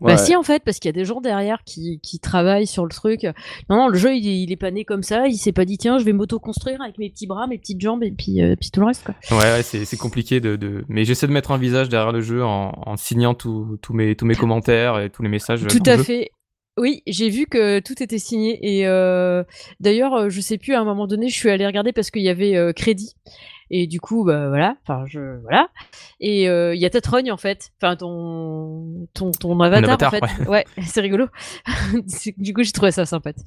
Ouais. bah si en fait, parce qu'il y a des gens derrière qui, qui travaillent sur le truc. Non, non, le jeu il, il est pas né comme ça. Il s'est pas dit tiens, je vais m'auto-construire avec mes petits bras, mes petites jambes et puis, puis tout le reste quoi. Ouais, ouais c'est compliqué de, de. Mais j'essaie de mettre un visage derrière le jeu en, en signant tous mes, tous mes commentaires et tous les messages. Tout à jeu. fait. Oui, j'ai vu que tout était signé et euh, d'ailleurs, euh, je sais plus à un moment donné, je suis allée regarder parce qu'il y avait euh, crédit et du coup, bah voilà, enfin je voilà et euh, il y a ta trogne en fait, enfin ton ton ton avatar, avatar, en fait, ouais, c'est rigolo. Du coup, j'ai trouvé ça sympathique.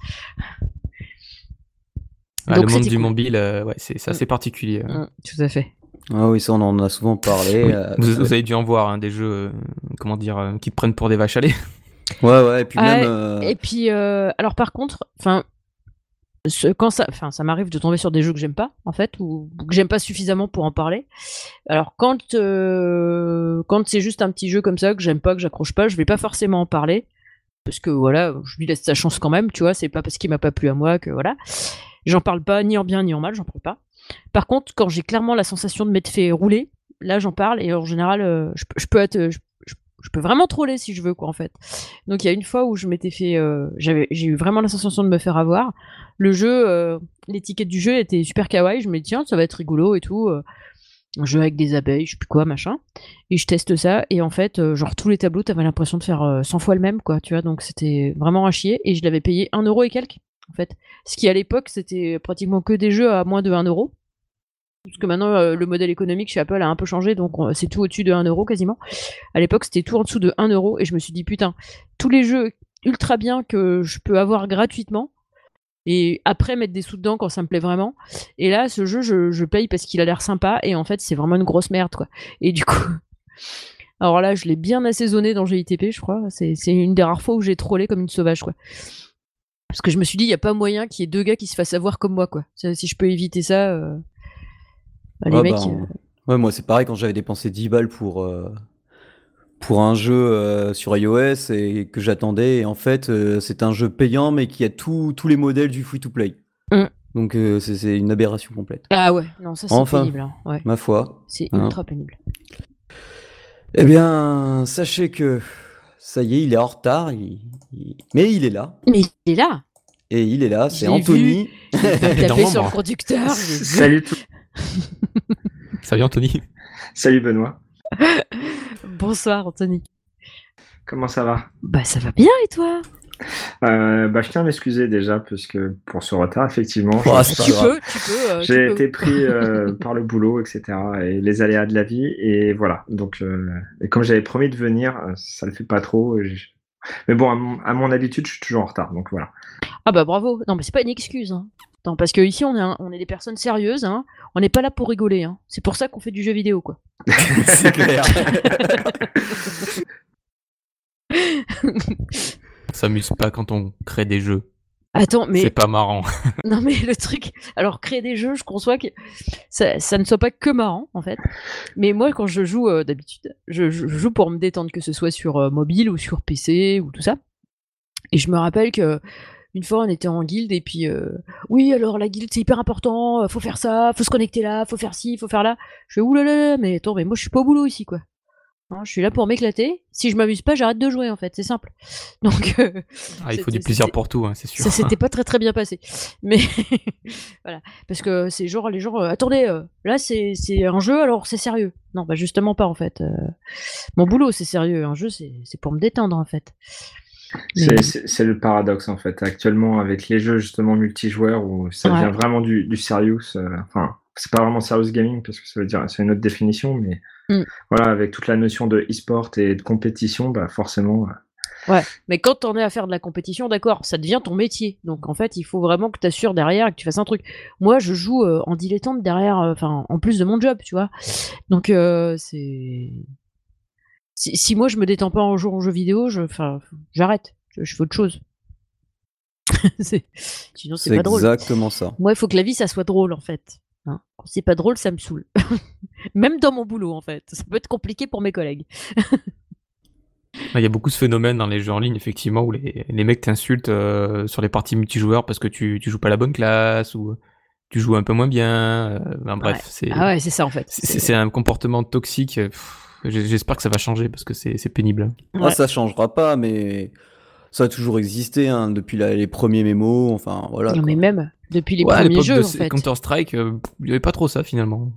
Ah, Donc, le monde du cool. mobile, euh, ouais, c'est c'est assez particulier. Mm, tout à fait. Ah oui, ça on en a souvent parlé. Oui. euh, vous, vous avez dû en voir hein, des jeux, euh, comment dire, euh, qui te prennent pour des vaches à lait. Ouais, ouais, et puis même. euh, Et puis, euh, alors par contre, enfin, quand ça, enfin, ça m'arrive de tomber sur des jeux que j'aime pas, en fait, ou, que j'aime pas suffisamment pour en parler. Alors quand, euh, quand c'est juste un petit jeu comme ça que j'aime pas, que j'accroche pas, je vais pas forcément en parler, parce que voilà, je lui laisse sa chance quand même, tu vois. C'est pas parce qu'il m'a pas plu à moi que voilà. J'en parle pas ni en bien ni en mal, j'en parle pas. Par contre, quand j'ai clairement la sensation de m'être fait rouler, là j'en parle et en général, je, peux- je peux être, je, je- peux vraiment troller si je veux quoi en fait. Donc il y a une fois où je m'étais fait, euh, j'ai eu vraiment la sensation de me faire avoir. Le jeu, euh, l'étiquette du jeu était super kawaii. Je me dis tiens ça va être rigolo et tout. euh, un jeu avec des abeilles, je sais plus quoi machin. Et je teste ça et en fait genre tous les tableaux t'avais l'impression de faire euh, 100 fois le même quoi, tu vois. Donc c'était vraiment à chier et je l'avais payé 1 euro et quelques en fait. Ce qui à l'époque c'était pratiquement que des jeux à moins de 1 euro. Parce que maintenant, euh, le modèle économique chez Apple a un peu changé, donc on- c'est tout au-dessus de 1 euro quasiment. À l'époque, c'était tout en dessous de 1 euro, et je me suis dit, putain, tous les jeux ultra bien que je peux avoir gratuitement, et après mettre des sous dedans quand ça me plaît vraiment. Et là, ce jeu, je, paye parce qu'il a l'air sympa, et en fait, c'est vraiment une grosse merde, quoi. Et du coup. Alors là, je l'ai bien assaisonné dans GITP, je crois. C'est une des rares fois où j'ai trollé comme une sauvage, quoi. Parce que je me suis dit, il n'y a pas moyen qu'il y ait deux gars qui se fassent avoir comme moi, quoi. Si je peux éviter ça. euh, les ouais, mecs. bah, euh, ouais, moi c'est pareil quand j'avais dépensé 10 balles pour, euh, pour un jeu euh, sur iOS et que j'attendais. Et en fait, euh, c'est un jeu payant mais qui a tout- tous les modèles du free-to-play. Mm. Donc euh, c'est une aberration complète. Ah ouais, non, ça c'est Enfin. pénible. hein. Ouais, Ma foi. c'est Hein. ultra pénible. Eh bien, sachez que ça y est, il est en retard, il- il- mais il est là. Mais il est là. Et il est là, c'est Anthony. Il Dans sur le conducteur. vu. Salut tout. Salut Anthony. Salut Benoît. Bonsoir Anthony. Comment ça va? Bah ça va bien et toi? Euh, bah, Je tiens à m'excuser déjà parce que pour ce retard, effectivement, Oh, pas Tu peux, tu peux. euh, tu j'ai peux. été pris euh, par le boulot, etc. et les aléas de la vie. Et voilà. Donc, euh, et comme j'avais promis de venir, ça le fait pas trop. Mais bon, à mon, à mon habitude, je suis toujours en retard. Donc voilà. Ah bah bravo. Non mais c'est pas une excuse. Hein. Non, parce que ici on est, un- on est des personnes sérieuses. Hein. On n'est pas là pour rigoler. Hein. C'est pour ça qu'on fait du jeu vidéo quoi. c'est clair. On s'amuse pas quand on crée des jeux. Attends, mais C'est pas marrant. Non mais le truc, alors créer des jeux, je conçois que ça, ça ne soit pas que marrant en fait. Mais moi quand je joue euh, d'habitude, je, je joue pour me détendre, que ce soit sur euh, mobile ou sur PC ou tout ça. Et je me rappelle que une fois on était en guilde et puis euh, oui alors la guilde c'est hyper important, euh, faut faire ça, faut se connecter là, faut faire ci, faut faire là. Je fais oulala mais attends mais moi je suis pas au boulot ici quoi. Hein, je suis là pour m'éclater. Si je m'amuse pas, j'arrête de jouer en fait, c'est simple. Donc euh, Ah, il faut du plaisir pour tout, hein, c'est sûr. ça s'était pas très très bien passé. Mais voilà, parce que c'est genre les gens, euh, attendez, là c'est c'est un jeu alors c'est sérieux. Non, bah justement pas en fait. Mon boulot c'est sérieux, un jeu c'est c'est pour me détendre en fait. Mais- C'est le paradoxe en fait. Actuellement, avec les jeux justement multijoueurs où ça Ouais. devient vraiment du, du serious, euh, enfin, c'est pas vraiment serious gaming parce que ça veut dire c'est une autre définition, mais Mm. voilà, avec toute la notion de e-sport et de compétition, bah forcément, euh, Mais quand t'en es à faire de la compétition, d'accord, ça devient ton métier. Donc en fait, il faut vraiment que t'assures derrière et que tu fasses un truc. Moi, je joue euh, en dilettante derrière, euh, enfin, en plus de mon job, tu vois. Donc c'est. Si, si moi je me détends pas en jouant aux jeux vidéo, je, enfin, j'arrête. Je, je fais autre chose. C'est- Sinon, c'est C'est pas drôle. exactement ça. Moi, il faut que la vie, ça soit drôle, en fait. Hein. Quand c'est pas drôle, ça me saoule. Même dans mon boulot, en fait. Ça peut être compliqué pour mes collègues. Il y a beaucoup ce phénomène dans les jeux en ligne, effectivement, où les, les mecs t'insultent euh, sur les parties multijoueurs parce que tu, tu joues pas la bonne classe ou tu joues un peu moins bien. euh, ben, bref, Ouais. c'est Ah ouais, c'est ça, en fait. c'est- c'est- c'est un comportement toxique. pff, J'espère que ça va changer parce que c'est pénible. Ah, Ouais. ça changera pas, mais ça a toujours existé hein, depuis la- les premiers mémos. Enfin, voilà. Non, quoi. mais même depuis les Ouais, premiers jeux, de en c- fait. Counter-Strike, euh, il y avait pas trop ça finalement.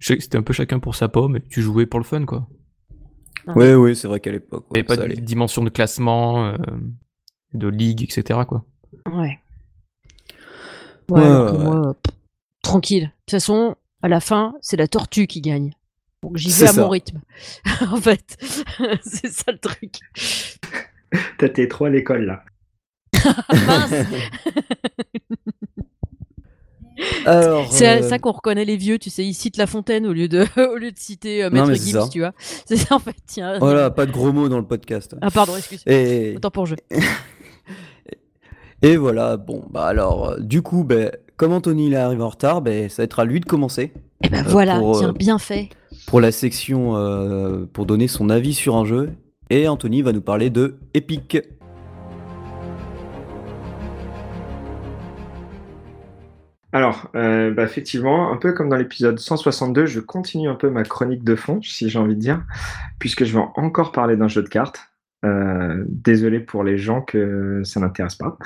C'était un peu chacun pour sa pomme, et tu jouais pour le fun quoi. Oui, oui, c'est vrai qu'à l'époque. Il n'y avait pas de allait. dimension de classement, euh, de ligue, etc. quoi. Ouais. Ouais, Ouais, alors que ouais, moi, pff, tranquille. De toute façon, à la fin, c'est la tortue qui gagne. Donc j'y vais à ça. mon rythme. en fait, c'est ça le truc. t'as tes trop à l'école là. C'est euh, ça qu'on reconnaît les vieux, tu sais, ils citent La Fontaine au lieu de, au lieu de citer euh, Maître Gibbs, ça. tu vois. C'est ça en fait, tiens. voilà, pas de gros mots dans le podcast. Ah pardon, excuse. Et, Autant pour jeu. et voilà, bon, bah alors, euh, du coup, ben, comme Anthony il est arrivé en retard, ben, ça va être à lui de commencer Et ben Euh, voilà, pour, euh, tiens, bien fait. Pour la section euh, pour donner son avis sur un jeu. Et Anthony va nous parler de Epic. Alors, euh, bah, effectivement, un peu comme dans l'épisode 162, je continue un peu ma chronique de fond, si j'ai envie de dire, puisque je vais encore parler d'un jeu de cartes. Euh, désolé pour les gens que ça n'intéresse pas.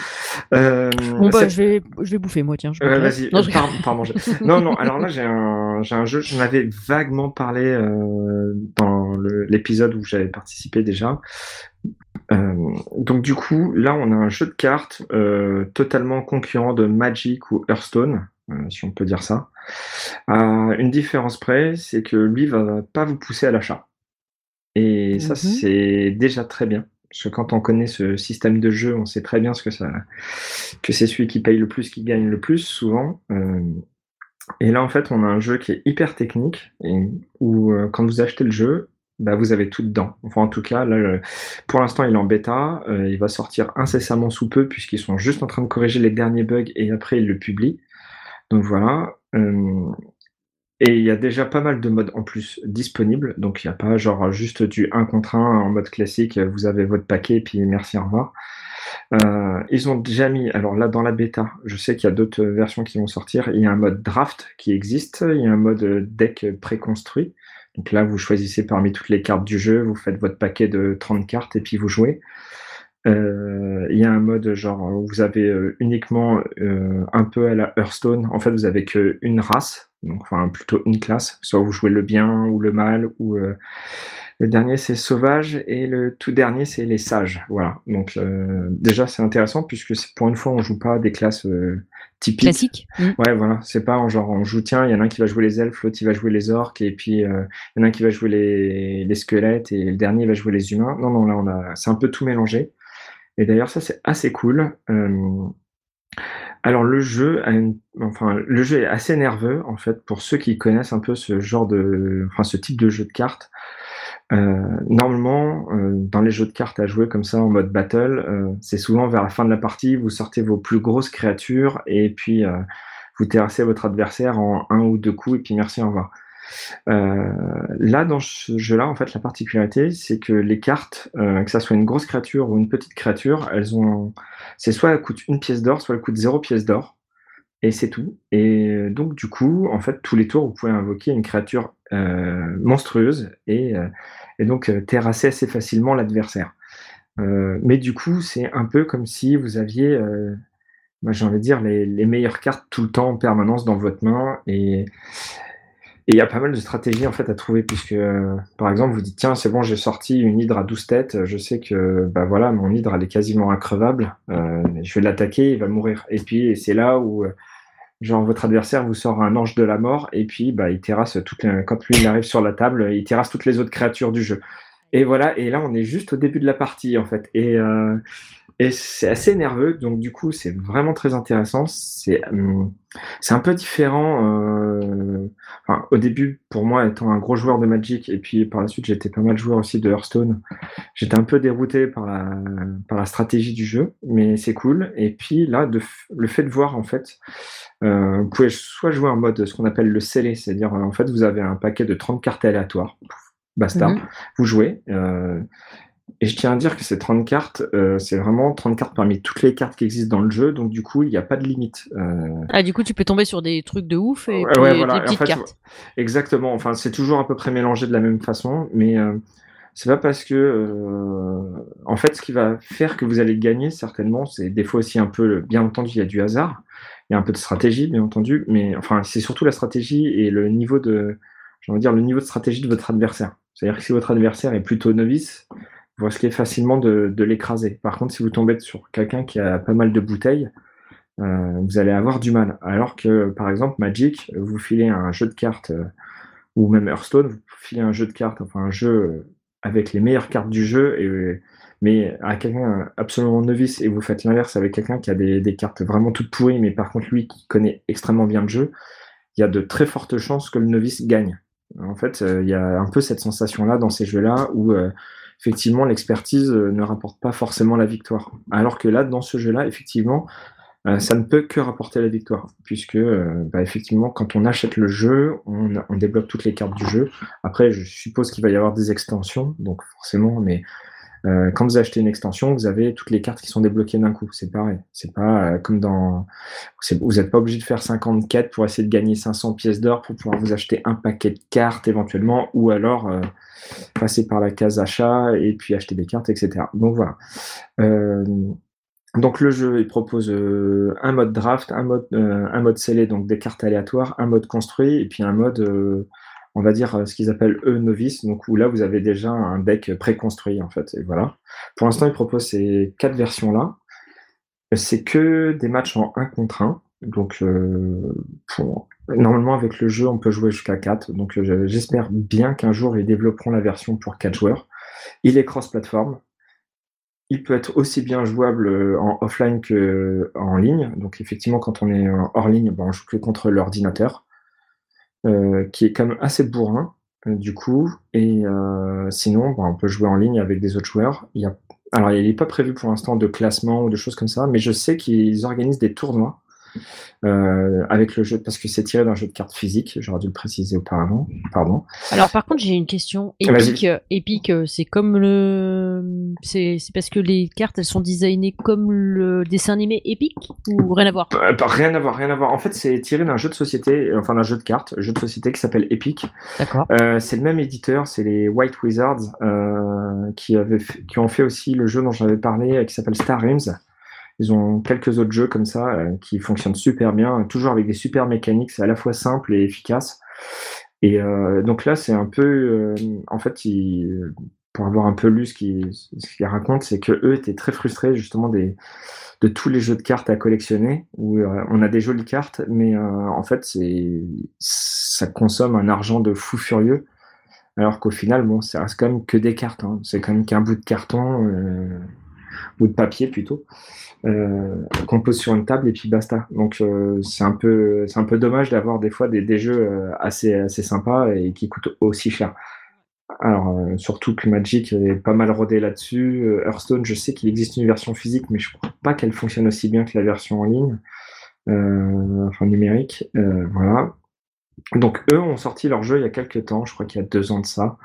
Euh, Bon bah, je vais, je vais bouffer moi, tiens. vas-y, Non, je- pardon, je- Non, non, alors là, j'ai un, j'ai un jeu, j'en avais vaguement parlé euh, dans l'épisode où j'avais participé déjà. Donc, du coup, là, on a un jeu de cartes totalement concurrent de Magic ou Hearthstone, si on peut dire ça. Une différence près, c'est que lui va pas vous pousser à l'achat. Et ça, Mhm. c'est déjà très bien. Parce que quand on connaît ce système de jeu, on sait très bien ce que ça, que c'est celui qui paye le plus qui gagne le plus, souvent. Euh, et là, en fait, on a un jeu qui est hyper technique, et où euh, quand vous achetez le jeu, bah, vous avez tout dedans. Enfin, en tout cas, là, le- pour l'instant, il est en bêta. euh, il va sortir incessamment sous peu, puisqu'ils sont juste en train de corriger les derniers bugs, et après, ils le publient. Donc voilà. euh, et il y a déjà pas mal de modes en plus disponibles. Donc il n'y a pas genre juste du 1 contre 1 en mode classique, vous avez votre paquet, puis merci, au revoir. Euh, ils ont déjà mis, alors là dans la bêta, je sais qu'il y a d'autres versions qui vont sortir, il y a un mode draft qui existe, il y a un mode deck préconstruit. Donc là, vous choisissez parmi toutes les cartes du jeu, vous faites votre paquet de 30 cartes et puis vous jouez. Euh, il y a un mode genre où vous avez euh, uniquement euh, un peu à la Hearthstone. En fait, vous avez qu'une race, donc enfin plutôt une classe. Soit vous jouez le bien ou le mal, ou euh, le dernier c'est sauvage et le tout dernier c'est les sages. Voilà. Donc euh, déjà c'est intéressant puisque pour une fois on joue pas des classes euh, typiques. Classique. Mm. Ouais, voilà, c'est pas en genre on joue, tiens, il y en a un qui va jouer les elfes, l'autre il va jouer les orques, et puis euh, il y en a un qui va jouer les, les squelettes, et le dernier il va jouer les humains. Non, non, là on a, c'est un peu tout mélangé. Et d'ailleurs, ça c'est assez cool. Alors le jeu, a une- enfin le jeu est assez nerveux en fait pour ceux qui connaissent un peu ce genre de, enfin ce type de jeu de cartes. Euh, normalement, euh, dans les jeux de cartes à jouer comme ça en mode battle, euh, c'est souvent vers la fin de la partie, vous sortez vos plus grosses créatures et puis vous terrassez votre adversaire en un ou deux coups et puis merci, au revoir. Euh, là, dans ce jeu-là, en fait, la particularité, c'est que les cartes, euh, que ça soit une grosse créature ou une petite créature, elles ont, c'est soit elles coûtent une pièce d'or, soit elles coûtent zéro pièce d'or, et c'est tout. Et donc, du coup, en fait, tous les tours, vous pouvez invoquer une créature euh, monstrueuse et, donc terrasser assez facilement l'adversaire. Mais du coup, c'est un peu comme si vous aviez, moi, j'ai envie de dire, les, les meilleures cartes tout le temps en permanence dans votre main et il y a pas mal de stratégies en fait à trouver puisque par exemple vous dites tiens c'est bon j'ai sorti une hydre à 12 têtes, je sais que bah voilà mon hydre est quasiment increvable, je vais l'attaquer, il va mourir. Et puis c'est là où genre votre adversaire vous sort un ange de la mort et puis bah il terrasse toutes les... quand lui il arrive sur la table, il terrasse toutes les autres créatures du jeu. Et voilà, et là on est juste au début de la partie en fait. Et, euh, et c'est assez nerveux, donc du coup c'est vraiment très intéressant. C'est hum, c'est un peu différent. Euh, enfin, au début, pour moi, étant un gros joueur de Magic, et puis par la suite j'étais pas mal joueur aussi de Hearthstone, j'étais un peu dérouté par la, par la stratégie du jeu, mais c'est cool. Et puis là, de, le fait de voir en fait, euh, vous pouvez soit jouer en mode ce qu'on appelle le scellé, c'est-à-dire en fait vous avez un paquet de 30 cartes aléatoires basta, mhm. vous jouez. Euh, et je tiens à dire que ces 30 cartes, euh, c'est vraiment 30 cartes parmi toutes les cartes qui existent dans le jeu, donc du coup, il n'y a pas de limite. Euh. Ah, du coup, tu peux tomber sur des trucs de ouf et des petites cartes. Exactement, enfin, c'est toujours à peu près mélangé de la même façon, mais c'est pas parce que. en fait, ce qui va faire que vous allez gagner, certainement, c'est des fois aussi un peu. Bien entendu, il y a du hasard, il y a un peu de stratégie, bien entendu, mais enfin, c'est surtout la stratégie et le niveau de. J'ai dire le niveau de stratégie de votre adversaire. C'est-à-dire que si votre adversaire est plutôt novice, vous risquez facilement de, l'écraser. Par contre, si vous tombez sur quelqu'un qui a pas mal de bouteilles, euh, vous allez avoir du mal. Alors que, par exemple, Magic, vous filez un jeu de cartes, euh, ou même Hearthstone, vous filez un jeu de cartes, enfin un jeu avec les meilleures cartes du jeu, mais à quelqu'un absolument novice, et vous faites l'inverse avec quelqu'un qui a des, cartes vraiment toutes pourries, mais par contre lui qui connaît extrêmement bien le jeu, il y a de très fortes chances que le novice gagne. En fait, euh, il y a un peu cette sensation-là dans ces jeux-là où euh, effectivement l'expertise euh, ne rapporte pas forcément la victoire. Alors que là, dans ce jeu-là, effectivement, ça ne peut que rapporter la victoire, puisque bah, effectivement, quand on achète le jeu, on, on, débloque toutes les cartes du jeu. Après, je suppose qu'il va y avoir des extensions, donc forcément, mais euh, quand vous achetez une extension, vous avez toutes les cartes qui sont débloquées d'un coup. C'est pareil. C'est pas euh, comme dans. Vous n'êtes pas obligé de faire 50 quêtes pour essayer de gagner 500 pièces d'or pour pouvoir vous acheter un paquet de cartes éventuellement, ou alors euh, passer par la case achat et puis acheter des cartes, etc. Donc voilà. donc le jeu il propose un mode draft, un mode, un mode scellé, donc des cartes aléatoires, un mode construit et puis un mode on va dire, euh, ce qu'ils appellent eux novices, donc où là vous avez déjà un deck préconstruit en fait. Et voilà. Pour l'instant, ils proposent ces quatre versions-là. C'est que des matchs en 1 contre 1. Donc, euh, normalement, avec le jeu, on peut jouer jusqu'à 4. Donc, euh, j'espère bien qu'un jour, ils développeront la version pour 4 joueurs. Il est cross-platform. Il peut être aussi bien jouable en offline qu'en ligne. Donc, effectivement, quand on est hors ligne, ben, on joue que contre l'ordinateur. Euh, qui est quand même assez bourrin, euh, du coup. Et euh, sinon, bah, on peut jouer en ligne avec des autres joueurs. Il y a... Alors, il n'est pas prévu pour l'instant de classement ou de choses comme ça, mais je sais qu'ils organisent des tournois euh, avec le jeu, parce que c'est tiré d'un jeu de cartes physique, j'aurais dû le préciser auparavant. Pardon. Alors par contre, j'ai une question. Epic, Epic euh, c'est comme le. C'est parce que les cartes, elles sont designées comme le dessin animé Epic ou rien à voir? Euh, Rien à voir, rien à voir. En fait, c'est tiré d'un jeu de société, enfin d'un jeu de cartes, jeu de société qui s'appelle Epic. D'accord. c'est le même éditeur, c'est les White Wizards qui, avaient qui ont fait aussi le jeu dont j'avais parlé, qui s'appelle Star Realms. Ils ont quelques autres jeux comme ça euh, qui fonctionnent super bien, toujours avec des super mécaniques, c'est à la fois simple et efficace. Et euh, donc là, c'est un peu, euh, en fait, pour avoir un peu lu ce qu'ils racontent, c'est que eux étaient très frustrés justement des, de tous les jeux de cartes à collectionner, où on a des jolies cartes, mais en fait, ça consomme un argent de fou furieux. Alors qu'au final, bon, ça reste quand même que des cartes. Hein. C'est quand même qu'un bout de carton ou de papier plutôt euh, qu'on pose sur une table et puis basta. Donc euh, c'est un peu c'est un peu dommage d'avoir des fois des, des jeux euh, assez assez sympas et qui coûtent aussi cher. Alors surtout que Magic est pas mal rodé là-dessus. Hearthstone, je sais qu'il existe une version physique, mais je crois pas qu'elle fonctionne aussi bien que la version en ligne, enfin numérique. voilà. Donc eux ont sorti leur jeu il y a quelques temps, je crois qu'il y a deux ans de ça.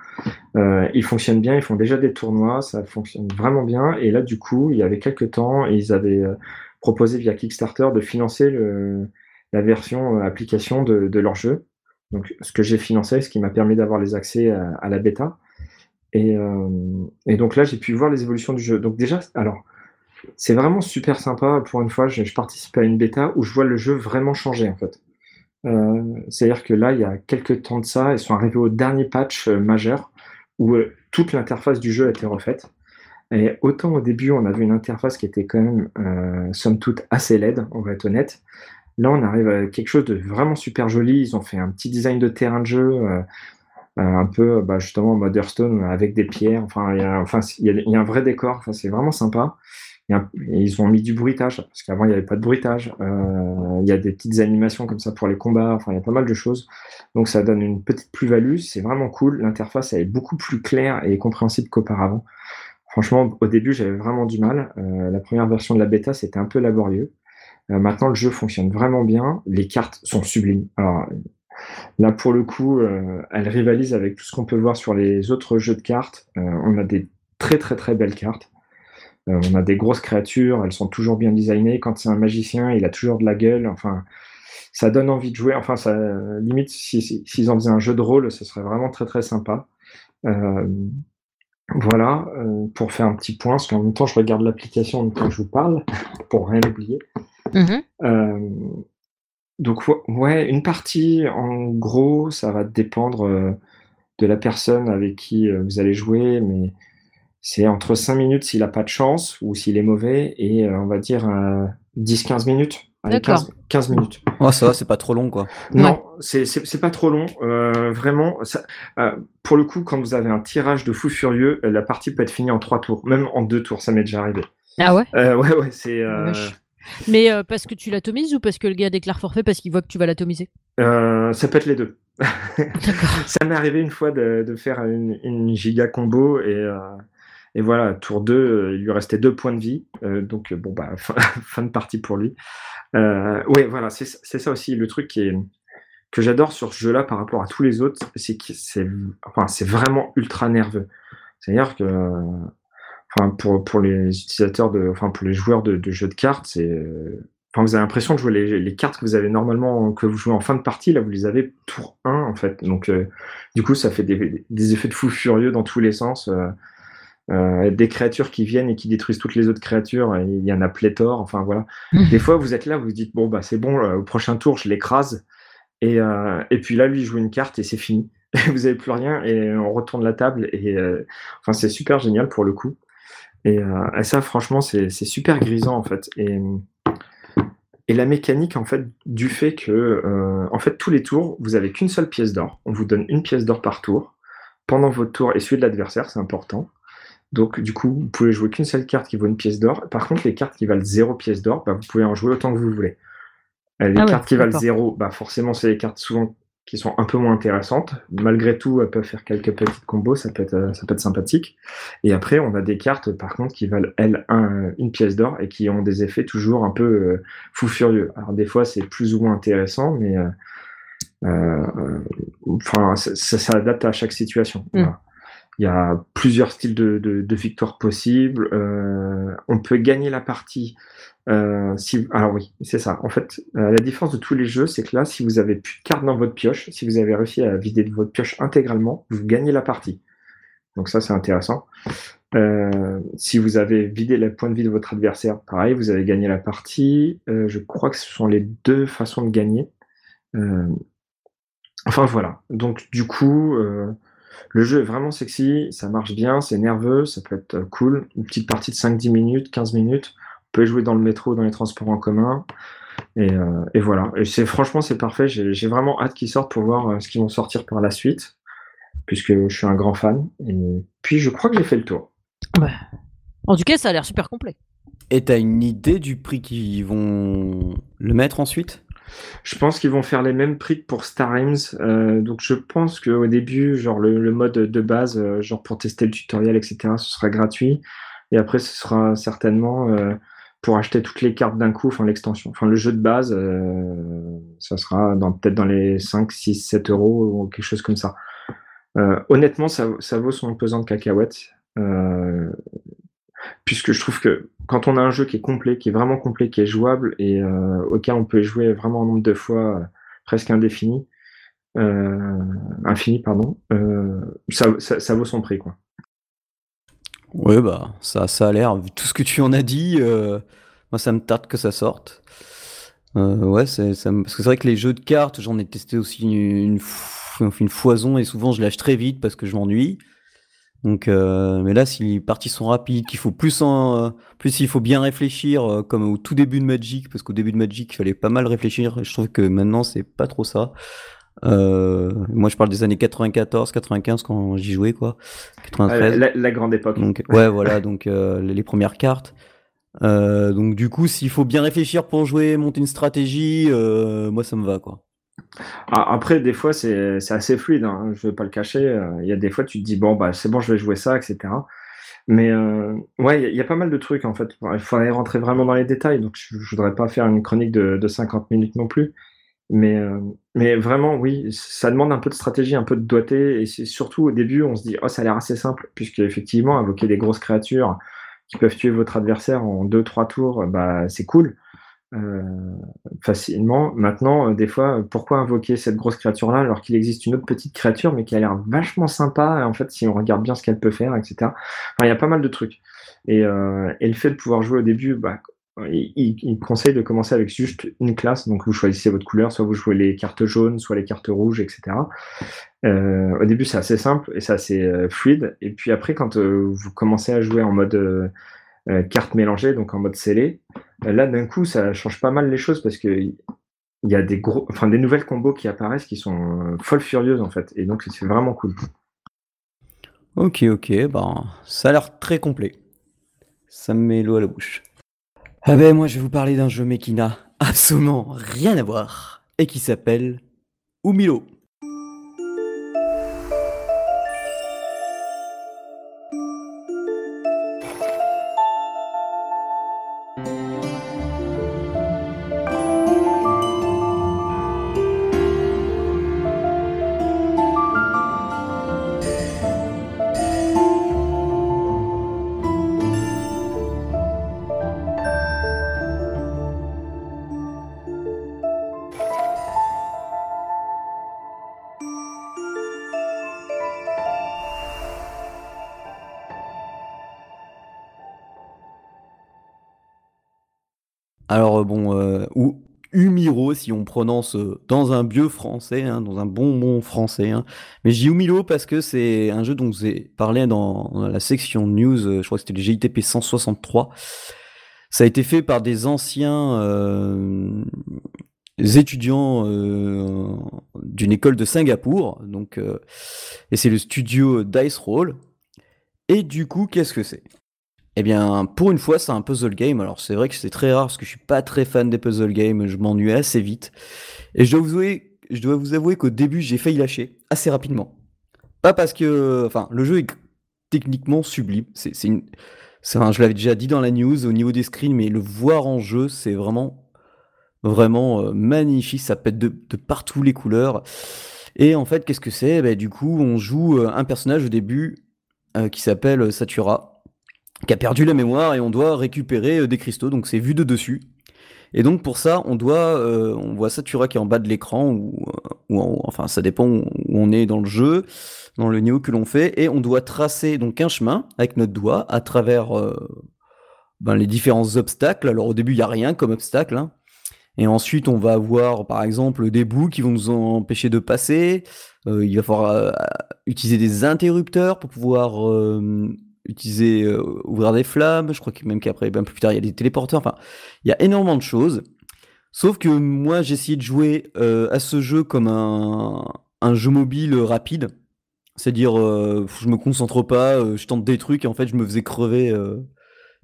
Euh, ils fonctionnent bien, ils font déjà des tournois, ça fonctionne vraiment bien. Et là, du coup, il y avait quelques temps, ils avaient euh, proposé via Kickstarter de financer la version euh, application de, leur jeu. Donc ce que j'ai financé, ce qui m'a permis d'avoir les accès à, la bêta. Et, et donc là, j'ai pu voir les évolutions du jeu. Donc déjà, alors, c'est vraiment super sympa. Pour une fois, je, je participe à une bêta où je vois le jeu vraiment changer en fait. C'est-à-dire que là, il y a quelques temps de ça, ils sont arrivés au dernier patch majeur où toute l'interface du jeu a été refaite. Et autant au début, on avait une interface qui était quand même, somme toute, assez laide, on va être honnête. Là, on arrive à quelque chose de vraiment super joli. Ils ont fait un petit design de terrain de jeu, euh, euh, un peu bah, justement en avec des pierres. Enfin, il y a, y a, un vrai décor. Enfin, c'est vraiment sympa. Ils ont mis du bruitage parce qu'avant il n'y avait pas de bruitage. Euh, il y a des petites animations comme ça pour les combats. Enfin, il y a pas mal de choses. Donc ça donne une petite plus-value. C'est vraiment cool. L'interface est beaucoup plus claire et compréhensible qu'auparavant. Franchement, au début, j'avais vraiment du mal. la première version de la bêta, c'était un peu laborieux. Euh, maintenant, le jeu fonctionne vraiment bien. Les cartes sont sublimes. Alors, là, pour le coup, euh, elle rivalise avec tout ce qu'on peut voir sur les autres jeux de cartes. Euh, on a des très, très, très belles cartes. On a des grosses créatures. Elles sont toujours bien designées. Quand c'est un magicien, il a toujours de la gueule. Enfin, ça donne envie de jouer. Enfin, ça, limite, s'ils en faisaient un jeu de rôle, ce serait vraiment très, très sympa. Voilà, pour faire un petit point, parce qu'en même temps, je regarde l'application en même temps que je vous parle, pour rien oublier. Mmh euh, donc ouais, une partie, en gros, ça va dépendre, euh, de la personne avec qui, euh, vous allez jouer, mais c'est entre 5 minutes s'il a pas de chance ou s'il est mauvais et on va dire, 10-15 minutes. 15 minutes. Oh ça va, c'est pas trop long, quoi. Non, c'est pas trop long, vraiment ça pour le coup, quand vous avez un tirage de fou furieux, la partie peut être finie en 3 tours, même en 2 tours, ça m'est déjà arrivé. Ah ouais? ouais, ouais, c'est, mais euh, parce que tu l'atomises ou parce que le gars déclare forfait parce qu'il voit que tu vas l'atomiser? Euh, Ça peut être les deux. ça m'est arrivé une fois de, faire une, giga combo et, euh, et voilà, tour 2, il lui restait deux points de vie. donc bon, bah, fin, de partie pour lui. oui, voilà, c'est ça aussi le truc qui que j'adore sur ce jeu-là par rapport à tous les autres, c'est que c'est vraiment ultra nerveux. C'est-à-dire que pour, pour les utilisateurs enfin, pour les joueurs de, jeux de cartes, c'est, vous avez l'impression de jouer les, les, cartes que vous avez normalement, que vous jouez en fin de partie, là, vous les avez tour 1, en fait. Donc, euh, du coup, ça fait des, effets de fou furieux dans tous les sens. Euh, euh, des créatures qui viennent et qui détruisent toutes les autres créatures, il y en a pléthore, enfin voilà. Mmh. Des fois, vous êtes là, vous vous diite, bon, bah, c'est bon, au prochain tour, je l'écrase. Et, et puis là, lui, il joue une carte et c'est fini. vous n'avez plus rien et on retourne la table. Et enfin, c'est super génial pour le coup. Euh, et, ça, franchement, c'est super grisant en fait. Et, et la mécanique en fait du fait que euh, en fait tous les tours, vous avez qu'une seule pièce d'or. On vous donne une pièce d'or par tour pendant votre tour et celui de l'adversaire, c'est important. Donc du coup, vous pouvez jouer qu'une seule carte qui vaut une pièce d'or. Par contre, les cartes qui valent zéro pièce d'or, bah, vous pouvez en jouer autant que vous voulez. Euh, les ah cartes qui valent zéro, bah forcément, c'est les cartes souvent qui sont un peu moins intéressantes. Malgré tout, elles peuvent faire quelques petites combos, ça peut être, euh, ça peut être sympathique. Et après, on a des cartes, par contre, qui valent, elles, une pièce d'or et qui ont des effets toujours un peu euh, fou furieux. Alors, des fois, c'est plus ou moins intéressant, mais euh, enfin, ça, s'adapte à chaque situation. Mm. Il y a plusieurs styles de, de, de victoire possibles. on peut gagner la partie euh, si, alors oui, c'est ça. En fait, euh, la différence de tous les jeux, c'est que là, si vous avez plus de cartes dans votre pioche, si vous avez réussi à vider votre pioche intégralement, vous gagnez la partie. Donc ça, c'est intéressant. Euh, si vous avez vidé les points de vie de votre adversaire, pareil, vous avez gagné la partie. je crois que ce sont les deux façons de gagner. enfin voilà. Donc du coup, le jeu est vraiment sexy, ça marche bien, c'est nerveux, ça peut être cool. Une petite partie de 5-10 minutes, 15 minutes pouvez jouer dans le métro, dans les transports en commun. Et, euh, voilà. Et c'est franchement c'est parfait. J'ai vraiment hâte qu'ils sortent pour voir euh, ce qu'ils vont sortir par la suite, puisque je suis un grand fan. Et puis je crois que j'ai fait le tour. En tout cas, ça a l'air super complet. Et tu as une idée du prix qu'ils vont le mettre ensuite? Je pense qu'ils vont faire les mêmes prix que pour Star Euh, donc je pense qu'au début, genre le, mode de base, euh, genre pour tester le tutoriel, etc., ce sera gratuit. Et après, ce sera certainement pour acheter toutes les cartes d'un coup, enfin l'extension. Enfin, le jeu de base, euh, ça sera peut-être dans les 5, 6, 7 euros ou quelque chose comme ça. Euh, honnêtement, ça, vaut son pesant de cacahuètes. Euh, puisque je trouve que quand on a un jeu qui est complet, qui est vraiment complet, qui est jouable et auquel on peut jouer vraiment un nombre de fois presque indéfini, infini, pardon, ça, vaut son prix, quoi. Oui, bah, ça, ça a l'air, tout ce que tu en as dit, euh, moi ça me tarde que ça sorte. Euh, ouais, ça parce que c'est vrai que les jeux de cartes, j'en ai testé aussi une, une, fo- une foison et souvent je lâche très vite parce que je m'ennuie. Donc, euh, mais là, si les parties sont rapides, qu'il faut plus en, euh, plus il faut bien réfléchir, euh, comme au tout début de Magic, parce qu'au début de Magic, il fallait pas mal réfléchir. et Je trouve que maintenant, c'est pas trop ça. Moi, je parle des années 94, 95 quand j'y jouais, quoi. 93. la, la grande époque. Donc, ouais, voilà, donc les les premières cartes. Donc, du coup, s'il faut bien réfléchir pour jouer, monter une stratégie, moi, ça me va, quoi. Ah, Après, des fois, c'est assez fluide, hein, je vais pas le cacher. euh, Il y a des fois, tu te dis, bon, bah, c'est bon, je vais jouer ça, etc. Mais euh, ouais, il y, a- pas mal de trucs, en fait. Il faudrait rentrer vraiment dans les détails, donc je, je voudrais pas faire une chronique de, de 50 minutes non plus. Mais, euh, vraiment, oui, ça demande un peu de stratégie, un peu de doigté, et surtout au début, on se dit, oh, ça a l'air assez simple, puisque effectivement, invoquer des grosses créatures qui peuvent tuer votre adversaire en 2-3 tours, bah, c'est cool. Euh, facilement. Maintenant, euh, des fois, pourquoi invoquer cette grosse créature-là alors qu'il existe une autre petite créature mais qui a l'air vachement sympa, en fait, si on regarde bien ce qu'elle peut faire, etc. Enfin, il y a pas mal de trucs. Et, euh, et le fait de pouvoir jouer au début, bah, il, il- il conseille de commencer avec juste une classe, donc vous choisissez votre couleur, soit vous jouez les cartes jaunes, soit les cartes rouges, etc. Au début, c'est assez simple et c'est assez fluide. Et puis après, quand vous commencez à jouer en mode carte mélangée, donc en mode scellé, là d'un coup, ça change pas mal les choses parce que il y a des gros, enfin des nouvelles combos qui apparaissent qui sont euh, folles furieuses en fait. Et donc c'est vraiment cool. Ok, ok, ben, ça a l'air très complet. Ça me met l'eau à la bouche. Ah ben, moi, je vais vous parler d'un jeu, mais qui n'a absolument rien à voir, et qui s'appelle Umilo. Si on prononce euh, dans un vieux français, hein, dans un bon bon français. hein. Mais je dis Umilo parce que c'est un jeu dont j'ai parlé dans, la section news, euh, je crois que c'était le GITP 163. Ça a été fait par des anciens euh, étudiants d'une école de Singapour, donc, et c'est le studio Dice Roll. Et du coup, qu'est-ce que c'est? Eh bien, pour une fois, c'est un puzzle game. Alors, c'est vrai que c'est très rare parce que je suis pas très fan des puzzle games. Je m'ennuie assez vite. Et je dois vous avouer, qu'au début, j'ai failli lâcher assez rapidement. Pas parce que, enfin, le jeu est techniquement sublime. C'est, une, un- je l'avais déjà dit dans la news au niveau des screens, mais le voir en jeu, c'est vraiment, vraiment euh, magnifique. Ça pète de, de partout les couleurs. Et en fait, qu'est-ce que c'est? Ben, Du coup, on joue euh, un personnage au début euh, qui s'appelle Satura qui a perdu la mémoire et on doit récupérer euh, des cristaux, donc c'est vu de dessus. Et donc pour ça, on doit, euh, on voit Satura qui est en bas de l'écran ou, euh, en haut, enfin ça dépend où où on est dans le jeu, dans le niveau que l'on fait, et on doit tracer donc un chemin avec notre doigt à travers euh, ben, les différents obstacles. Alors au début il y a rien comme obstacle, hein. et ensuite on va avoir par exemple des bouts qui vont nous empêcher de passer. Euh, il va falloir euh, utiliser des interrupteurs pour pouvoir euh, utiliser euh, ouvrir des flammes. Je crois que même qu'après, ben, plus tard, il y a des téléporteurs. Enfin, il y a énormément de choses. Sauf que moi, j'ai essayé de jouer euh, à ce jeu comme un, un jeu mobile rapide. C'est-à-dire, euh, je me concentre pas, je tente des trucs et en fait, je me faisais crever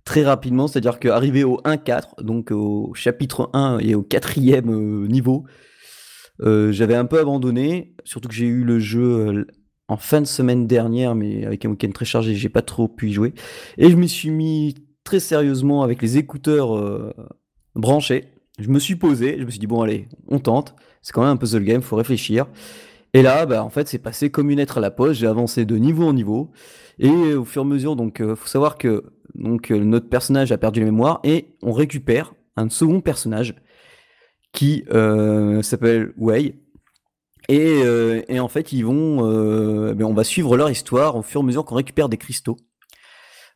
très rapidement. C'est-à-dire qu'arrivé au 1-4, donc au chapitre 1 et au quatrième niveau, j'avais un peu abandonné. Surtout que j'ai eu le jeu en fin de semaine dernière, mais avec un week-end très chargé, j'ai pas trop pu y jouer. Et je me suis mis très sérieusement avec les écouteurs euh, branchés. Je me suis posé, je me suis dit, bon, allez, on tente. C'est quand même un puzzle game, faut réfléchir. Et là, bah, en fait, c'est passé comme une lettre à la poste. J'ai avancé de niveau en niveau. Et au fur et à mesure, donc, euh, faut savoir que euh, notre personnage a perdu la mémoire et on récupère un second personnage qui s'appelle Wei. Et, euh, et en fait, ils vont, euh, ben, on va suivre leur histoire au fur et à mesure qu'on récupère des cristaux.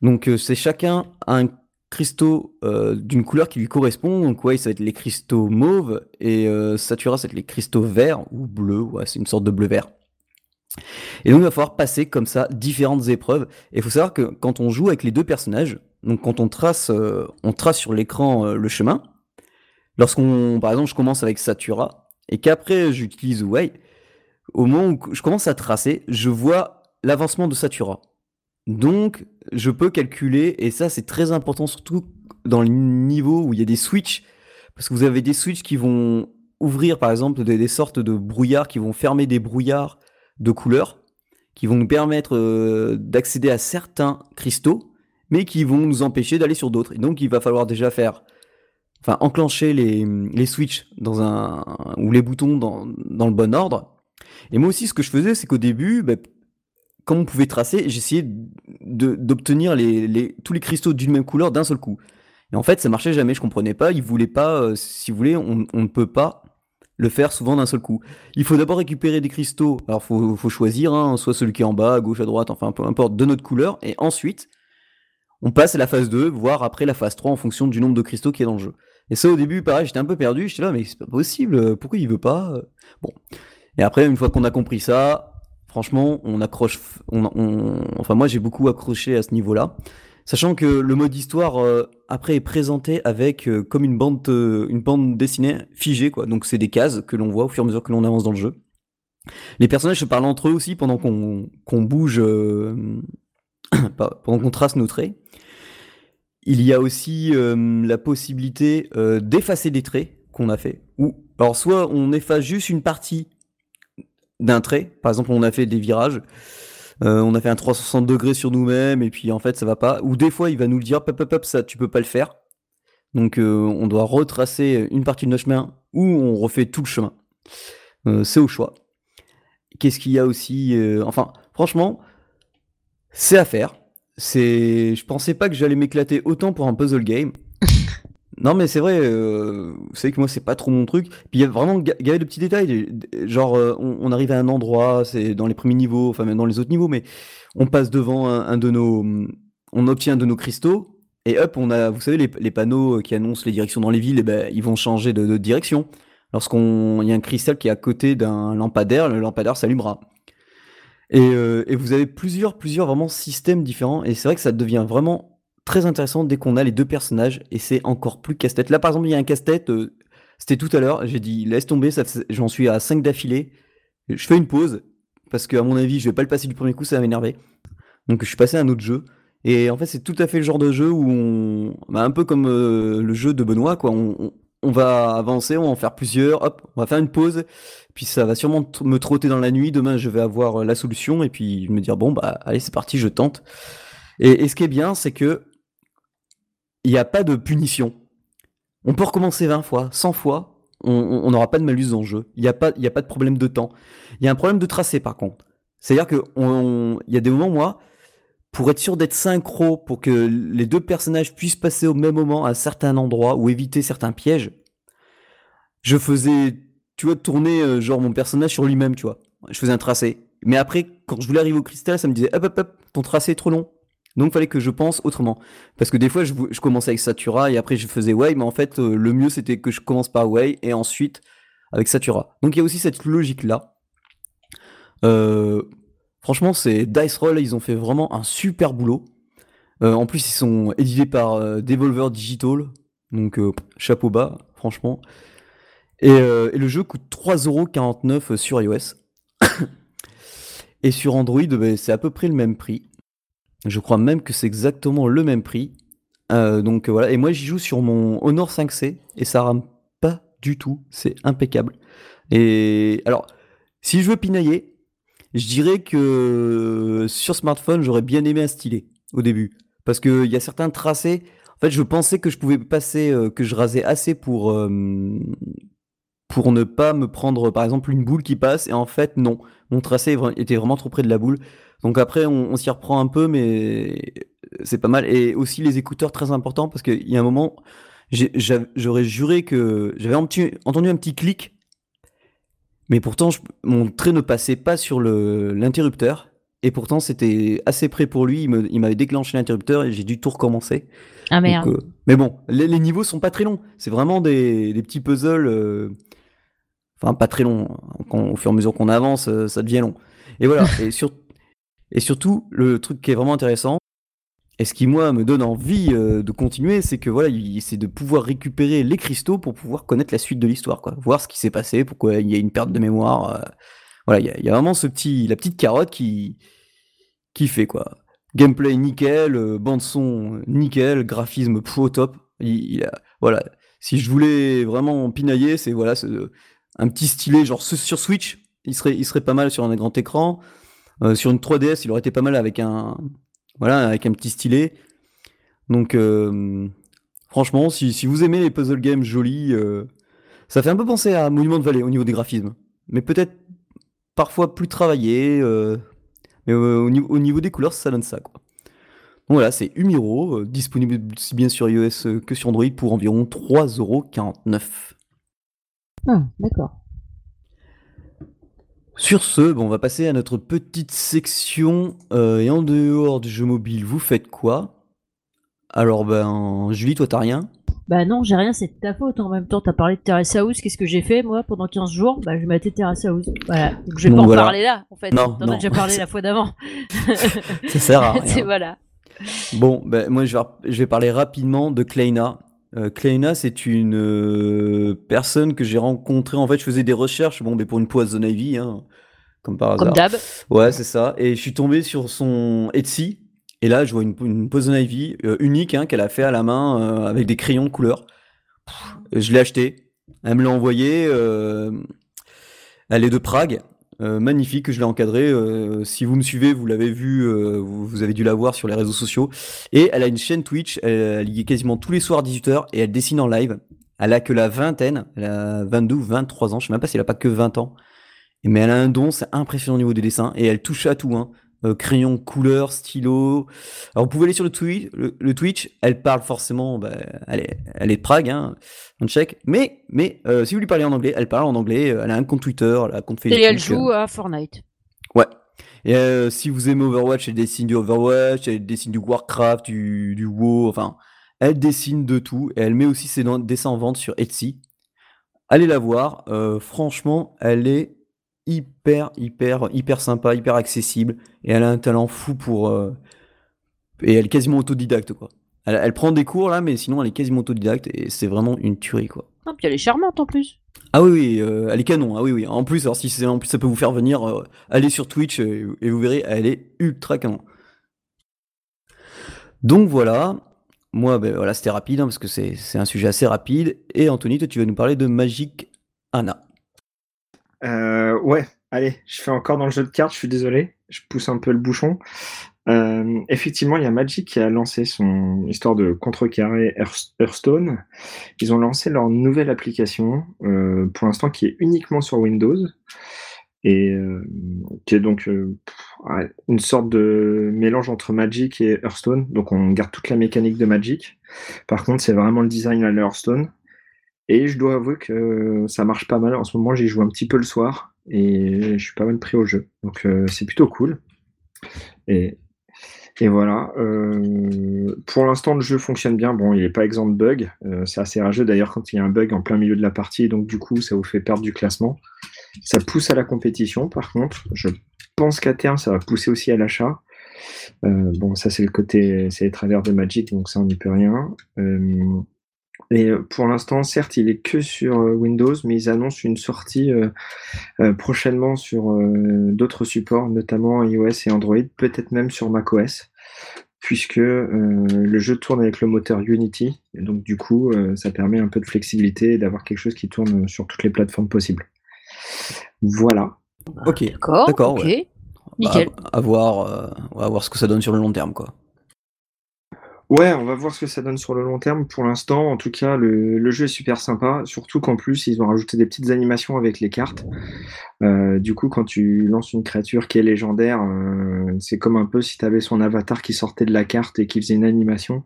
Donc, euh, c'est chacun un cristaux euh, d'une couleur qui lui correspond. Donc ouais, ça va être les cristaux mauves et euh, Satura, ça va être les cristaux verts ou bleus. Ouais, c'est une sorte de bleu vert. Et donc il va falloir passer comme ça différentes épreuves. Et il faut savoir que quand on joue avec les deux personnages, donc quand on trace, euh, on trace sur l'écran le chemin. Lorsqu'on, par exemple, je commence avec Satura et qu'après j'utilise Way, au moment où je commence à tracer, je vois l'avancement de Satura. Donc, je peux calculer, et ça c'est très important surtout dans le niveau où il y a des switches, parce que vous avez des switches qui vont ouvrir par exemple des, sortes de brouillards, qui vont fermer des brouillards de couleurs, qui vont nous permettre euh, d'accéder à certains cristaux, mais qui vont nous empêcher d'aller sur d'autres. Et donc il va falloir déjà faire, enfin enclencher les, les switches dans un, ou les boutons dans, dans le bon ordre. Et moi aussi ce que je faisais, c'est qu'au début, bah, comme on pouvait tracer, j'essayais d'obtenir tous les cristaux d'une même couleur d'un seul coup. Et en fait, ça marchait jamais, je comprenais pas. Ils voulaient pas, euh, si vous voulez, on, ne peut pas le faire souvent d'un seul coup. Il faut d'abord récupérer des cristaux. Alors, faut, faut choisir, hein, soit celui qui est en bas, à gauche, à droite, enfin peu importe, de notre couleur. Et ensuite, on passe à la phase 2, voire après la phase 3 en fonction du nombre de cristaux qui est dans le jeu. Et ça, au début, pareil, j'étais un peu perdu. J'étais là, mais c'est pas possible. Pourquoi il veut pas Bon. Et après, une fois qu'on a compris ça, franchement, on accroche. enfin, moi, j'ai beaucoup accroché à ce niveau-là. Sachant que le mode histoire euh, après est présenté avec euh, comme une bande, euh, une bande dessinée figée, quoi. Donc c'est des cases que l'on voit au fur et à mesure que l'on avance dans le jeu. Les personnages se parlent entre eux aussi pendant qu'on bouge, pendant qu'on trace nos traits. Il y a aussi la possibilité d'effacer des traits qu'on a fait. Ou alors soit on efface juste une partie d'un trait. Par exemple, on a fait des virages. Euh, on a fait un 360 degrés sur nous-mêmes et puis en fait ça va pas. Ou des fois il va nous le dire, pop pop pop, ça tu peux pas le faire. Donc euh, on doit retracer une partie de notre chemin ou on refait tout le chemin. Euh, c'est au choix. Qu'est-ce qu'il y a aussi Enfin, franchement, c'est à faire. C'est, je pensais pas que j'allais m'éclater autant pour un puzzle game. Non, mais c'est vrai, euh, vous savez que moi, c'est pas trop mon truc. Puis il y a vraiment gavé de petits détails. Genre, euh, on, arrive à un endroit, c'est dans les premiers niveaux, enfin même dans les autres niveaux, mais on passe devant un, de nos. On obtient un de nos cristaux, et hop, on a, vous savez, les, panneaux qui annoncent les directions dans les villes, et ben, ils vont changer de, direction. Lorsqu'on y a un cristal qui est à côté d'un lampadaire, le lampadaire s'allumera. Et, euh, et vous avez plusieurs, plusieurs vraiment systèmes différents, et c'est vrai que ça devient vraiment très intéressant dès qu'on a les deux personnages et c'est encore plus casse-tête. Là, par exemple, il y a un casse-tête, euh, c'était tout à l'heure, j'ai dit laisse tomber, j'en suis à 5 d'affilée. Je fais une pause parce qu'à mon avis, je vais pas le passer du premier coup, ça va m'énerver. Donc, je suis passé à un autre jeu. Et en fait, c'est tout à fait le genre de jeu où on. Bah, un peu comme euh, le jeu de Benoît, quoi. On, on, va avancer, on va en faire plusieurs, hop, on va faire une pause. Puis ça va sûrement me trotter dans la nuit. Demain, je vais avoir la solution. Et puis, me dire, bon, bah, allez, c'est parti, je tente. Et, et, ce qui est bien, c'est que il n'y a pas de punition. On peut recommencer 20 fois, 100 fois, on n'aura pas de malus dans le jeu. Il n'y a, pas, a pas de problème de temps. Il y a un problème de tracé par contre. C'est-à-dire qu'il y a des moments, moi, pour être sûr d'être synchro, pour que les deux personnages puissent passer au même moment à certains endroits ou éviter certains pièges, je faisais, tu vois, tourner euh, genre mon personnage sur lui-même, tu vois. Je faisais un tracé. Mais après, quand je voulais arriver au cristal, ça me disait, hop, hop, hop, ton tracé est trop long. Donc, fallait que je pense autrement. Parce que des fois, je, commençais avec Satura et après, je faisais Way, mais en fait, euh, le mieux, c'était que je commence par Way et ensuite avec Satura. Donc, il y a aussi cette logique-là. Euh, franchement, c'est Dice Roll, ils ont fait vraiment un super boulot. En plus, ils sont édités par Devolver Digital. Donc, chapeau bas, franchement. Et, le jeu coûte 3,49€ sur iOS. et sur Android, ben, c'est à peu près le même prix. Je crois même que c'est exactement le même prix. Euh, donc voilà, et moi j'y joue sur mon Honor 5C et ça rame pas du tout, c'est impeccable. Et alors, si je veux pinailler, je dirais que sur smartphone j'aurais bien aimé un stylet au début. Parce qu'il y a certains tracés, en fait je pensais que je pouvais passer, euh, que je rasais assez pour, euh, pour ne pas me prendre par exemple une boule qui passe, et en fait non, mon tracé était vraiment trop près de la boule. Donc après, on, s'y reprend un peu, mais c'est pas mal. Et aussi les écouteurs, très important, parce qu'il y a un moment, j'aurais juré que j'avais entendu un petit clic, mais pourtant mon trait ne passait pas sur l'interrupteur. et pourtant c'était assez près pour lui. Il m'avait déclenché l'interrupteur et j'ai dû tout recommencer. Ah merde. Euh, mais bon, les, niveaux sont pas très longs. C'est vraiment des, petits puzzles. Euh, pas très longs. au fur et à mesure qu'on avance, euh, ça devient long. Et voilà. et, sur, et surtout, le truc qui est vraiment intéressant, et ce qui moi me donne envie de continuer, c'est que voilà, c'est de pouvoir récupérer les cristaux pour pouvoir connaître la suite de l'histoire, quoi. Voir ce qui s'est passé, pourquoi il y a une perte de mémoire. voilà, il y, a vraiment ce petit, la petite carotte qui, qui fait quoi. Gameplay nickel, euh, bande son nickel, graphisme au top. Il, voilà. Si je voulais vraiment pinailler, c'est voilà, un petit stylet genre sur Switch, il serait, pas mal sur un grand écran. Euh, sur une 3DS, il aurait été pas mal avec un, voilà, avec un petit stylet. Donc, euh, franchement, si, vous aimez les puzzle games jolis, ça fait un peu penser à Monument de Valley au niveau des graphismes, mais peut-être parfois plus travaillé, mais euh, au, niveau, au, niveau, des couleurs, ça donne ça, quoi. Donc voilà, c'est Umiro, euh, disponible aussi bien sur iOS euh, que sur Android pour environ 3,49€. Ah, d'accord. Sur ce, bon, on va passer à notre petite section. et en dehors du jeu mobile, vous faites quoi? Alors, ben, Julie, toi, t'as rien? Bah non, j'ai rien, c'est de ta faute. En même temps, t'as parlé de Terrace House. Qu'est-ce que j'ai fait, moi, pendant 15 jours? Bah, je m'ai Terrace House. Voilà. Donc, je vais pas en parler là, en fait. Non, T'en as déjà parlé la fois d'avant. Ça sert à rien. voilà. Bon, ben, moi, je vais, je vais parler rapidement de Kleina. Euh, Kleina, c'est une euh, personne que j'ai rencontrée. En fait, je faisais des recherches bon, mais pour une Poison Ivy, hein, comme par hasard. Comme d'hab. Ouais, c'est ça. Et je suis tombé sur son Etsy. Et là, je vois une, une Poison Ivy euh, unique hein, qu'elle a fait à la main euh, avec des crayons de couleur. je l'ai acheté. Elle me l'a envoyé. Euh, elle est de Prague. Magnifique, je l'ai encadré. si vous me suivez, vous l'avez vu, vous, avez dû la voir sur les réseaux sociaux. Et elle a une chaîne Twitch, elle, y est quasiment tous les soirs 18h et elle dessine en live. Elle a que la vingtaine, elle a 22 ou 23 ans, je sais même pas si elle a pas que 20 ans. Mais elle a un don, c'est impressionnant au niveau des dessins et elle touche à tout. Hein. Euh, crayon, couleur, stylo. Alors vous pouvez aller sur le, Twitch, le, Twitch, elle parle forcément, bah, elle, est, elle est de Prague, hein, on check. Mais, mais euh, si vous lui parlez en anglais, elle parle en anglais, elle a un compte Twitter, elle a un compte Facebook. Et elle joue à Fortnite. Ouais. Et euh, si vous aimez Overwatch, elle dessine du Overwatch, elle dessine du Warcraft, du, du WoW, enfin, elle dessine de tout. Et elle met aussi ses dessins en vente sur Etsy. Allez la voir, franchement, elle est hyper, hyper, hyper sympa, hyper accessible. Et elle a un talent fou pour. Euh, et elle est quasiment autodidacte, quoi. Elle, prend des cours là, mais sinon elle est quasiment autodidacte et c'est vraiment une tuerie, quoi. Ah, puis elle est charmante en plus. Ah oui, oui euh, elle est canon. Ah oui, oui. En plus, alors si en plus ça peut vous faire venir, euh, aller sur Twitch et, vous verrez, elle est ultra canon. Donc voilà. Moi, ben, voilà, c'était rapide hein, parce que c'est un sujet assez rapide. Et Anthony, toi, tu vas nous parler de Magic Anna. Euh, ouais, allez, je fais encore dans le jeu de cartes, je suis désolé, je pousse un peu le bouchon. Euh, effectivement, il y a Magic qui a lancé son histoire de contrecarrer Hearthstone. Ils ont lancé leur nouvelle application, euh, pour l'instant qui est uniquement sur Windows, et qui est donc une sorte de mélange entre Magic et Hearthstone. Donc on garde toute la mécanique de Magic. Par contre, c'est vraiment le design à Hearthstone. Et je dois avouer que ça marche pas mal. En ce moment, j'y joue un petit peu le soir et je suis pas mal pris au jeu. Donc euh, c'est plutôt cool. Et, voilà. Euh, pour l'instant, le jeu fonctionne bien. Bon, il n'est pas exempt de bugs. Euh, c'est assez rageux d'ailleurs quand il y a un bug en plein milieu de la partie. Donc du coup, ça vous fait perdre du classement. Ça pousse à la compétition. Par contre, je pense qu'à terme, ça va pousser aussi à l'achat. bon, ça c'est le côté, c'est les travers de Magic, donc ça on n'y peut rien. Et euh, pour l'instant, certes, il est que sur euh, Windows, mais ils annoncent une sortie euh, prochainement sur d'autres supports, notamment iOS et Android, peut-être même sur macOS, puisque le jeu tourne avec le moteur Unity. Et donc, du coup, ça permet un peu de flexibilité et d'avoir quelque chose qui tourne sur toutes les plateformes possibles. Voilà. Ok. D'accord. D'accord. Nickel. Bah, à, voir, à voir ce que ça donne sur le long terme, quoi. Ouais, on va voir ce que ça donne sur le long terme. Pour l'instant, en tout cas, le, jeu est super sympa, surtout qu'en plus, ils ont rajouté des petites animations avec les cartes. Euh, du coup, quand tu lances une créature qui est légendaire, euh, c'est comme un peu si tu son avatar qui sortait de la carte et qui faisait une animation.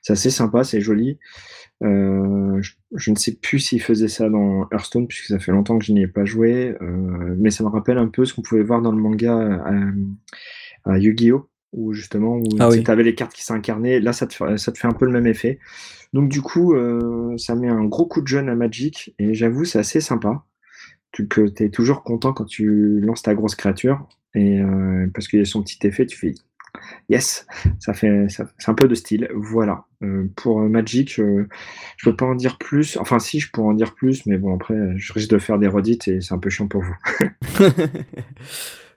C'est assez sympa, c'est joli. Euh, je, ne sais plus s'il faisait ça dans Hearthstone, puisque ça fait longtemps que je n'y ai pas joué, mais ça me rappelle un peu ce qu'on pouvait voir dans le manga à Yu-Gi-Oh! Où justement, où Ah tu avais les cartes qui s'incarnaient. Là, ça te, fait, ça te fait un peu le même effet. Donc, du coup, euh, ça met un gros coup de jeune à Magic. Et j'avoue, c'est assez sympa. Tu que es toujours content quand tu lances ta grosse créature. Et euh, parce qu'il y a son petit effet, tu fais yes, ça fait, ça, c'est un peu de style. Voilà. Euh, pour Magic, je peux pas en dire plus. Enfin, si, je pourrais en dire plus, mais bon, après, je risque de faire des redites et c'est un peu chiant pour vous.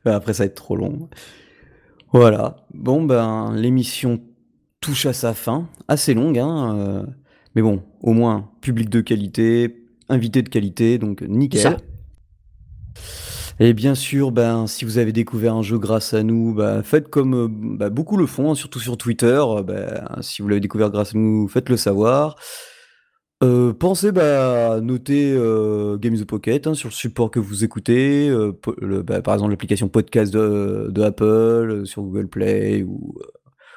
Après, ça va être trop long. Voilà. Bon, ben, l'émission touche à sa fin. Assez longue, hein. euh, mais bon, au moins, public de qualité, invité de qualité, donc nickel. Ça. Et bien sûr, ben, si vous avez découvert un jeu grâce à nous, bah, faites comme euh, bah, beaucoup le font, hein, surtout sur Twitter. ben, si vous l'avez découvert grâce à nous, faites-le savoir. Euh, pensez bah, à noter euh, Game the Pocket hein, sur le support que vous écoutez, euh, bah, par exemple l'application podcast de, Apple, euh, sur Google Play ou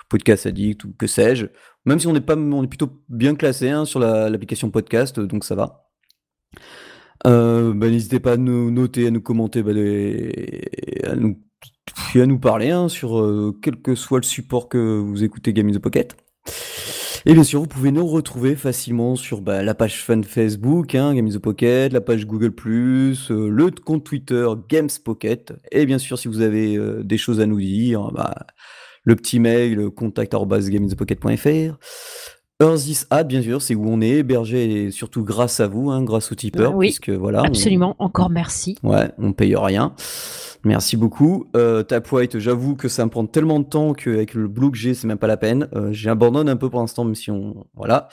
Podcast Addict ou que sais-je. Même si on n'est pas, on est plutôt bien classé hein, sur la- l'application podcast, donc ça va. Bah, N'hésitez pas à nous noter, à nous commenter, à nous, parler hein, sur quel que soit le support que vous écoutez Game in the Pocket. Et bien sûr, vous pouvez nous retrouver facilement sur bah, la page fan Facebook, hein, Game in the Pocket, la page Google+, euh, le compte Twitter Games Pocket, et bien sûr, si vous avez euh, des choses à nous dire, bah, le petit mail contact@gameinthepocket.fr. Earthis Ad, bien sûr, c'est où on est hébergé, et surtout grâce à vous, hein, grâce aux tipeurs, Oui, puisque voilà, on- Absolument. Encore merci. Ouais, on paye rien. Merci beaucoup. Euh, Tap White, j'avoue que ça me prend tellement de temps qu'avec le blog que j'ai, c'est même pas la peine. Euh, J'abandonne un peu pour l'instant, même si on. Voilà.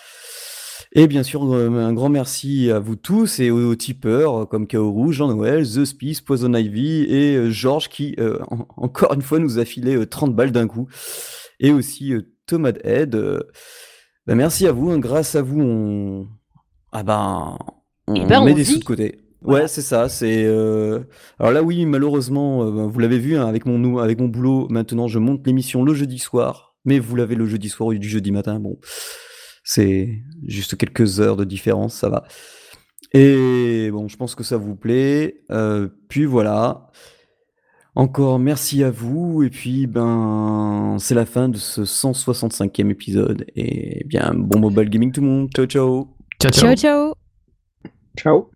Et bien sûr, euh, un grand merci à vous tous et aux, tipeurs comme Kaoru, Jean-Noël, The Spice, Poison Ivy et Georges qui, euh, en- encore une fois, nous a filé euh, 30 balles d'un coup. Et aussi Thomas Head. bah, merci à vous. hein. grâce à vous, on. Ah ben. On Eh ben, met on des vit. sous de côté. Voilà. Ouais, c'est ça. C'est. euh, Alors là, oui, malheureusement, euh, vous l'avez vu hein, avec mon avec mon boulot. Maintenant, je monte l'émission le jeudi soir, mais vous l'avez le jeudi soir au lieu du jeudi matin. Bon, c'est juste quelques heures de différence, ça va. Et bon, je pense que ça vous plaît. Euh, puis voilà. Encore merci à vous. Et puis, ben, c'est la fin de ce 165e épisode. Et bien, bon mobile gaming tout le monde. Ciao, ciao. Ciao, ciao. Ciao, ciao. Ciao.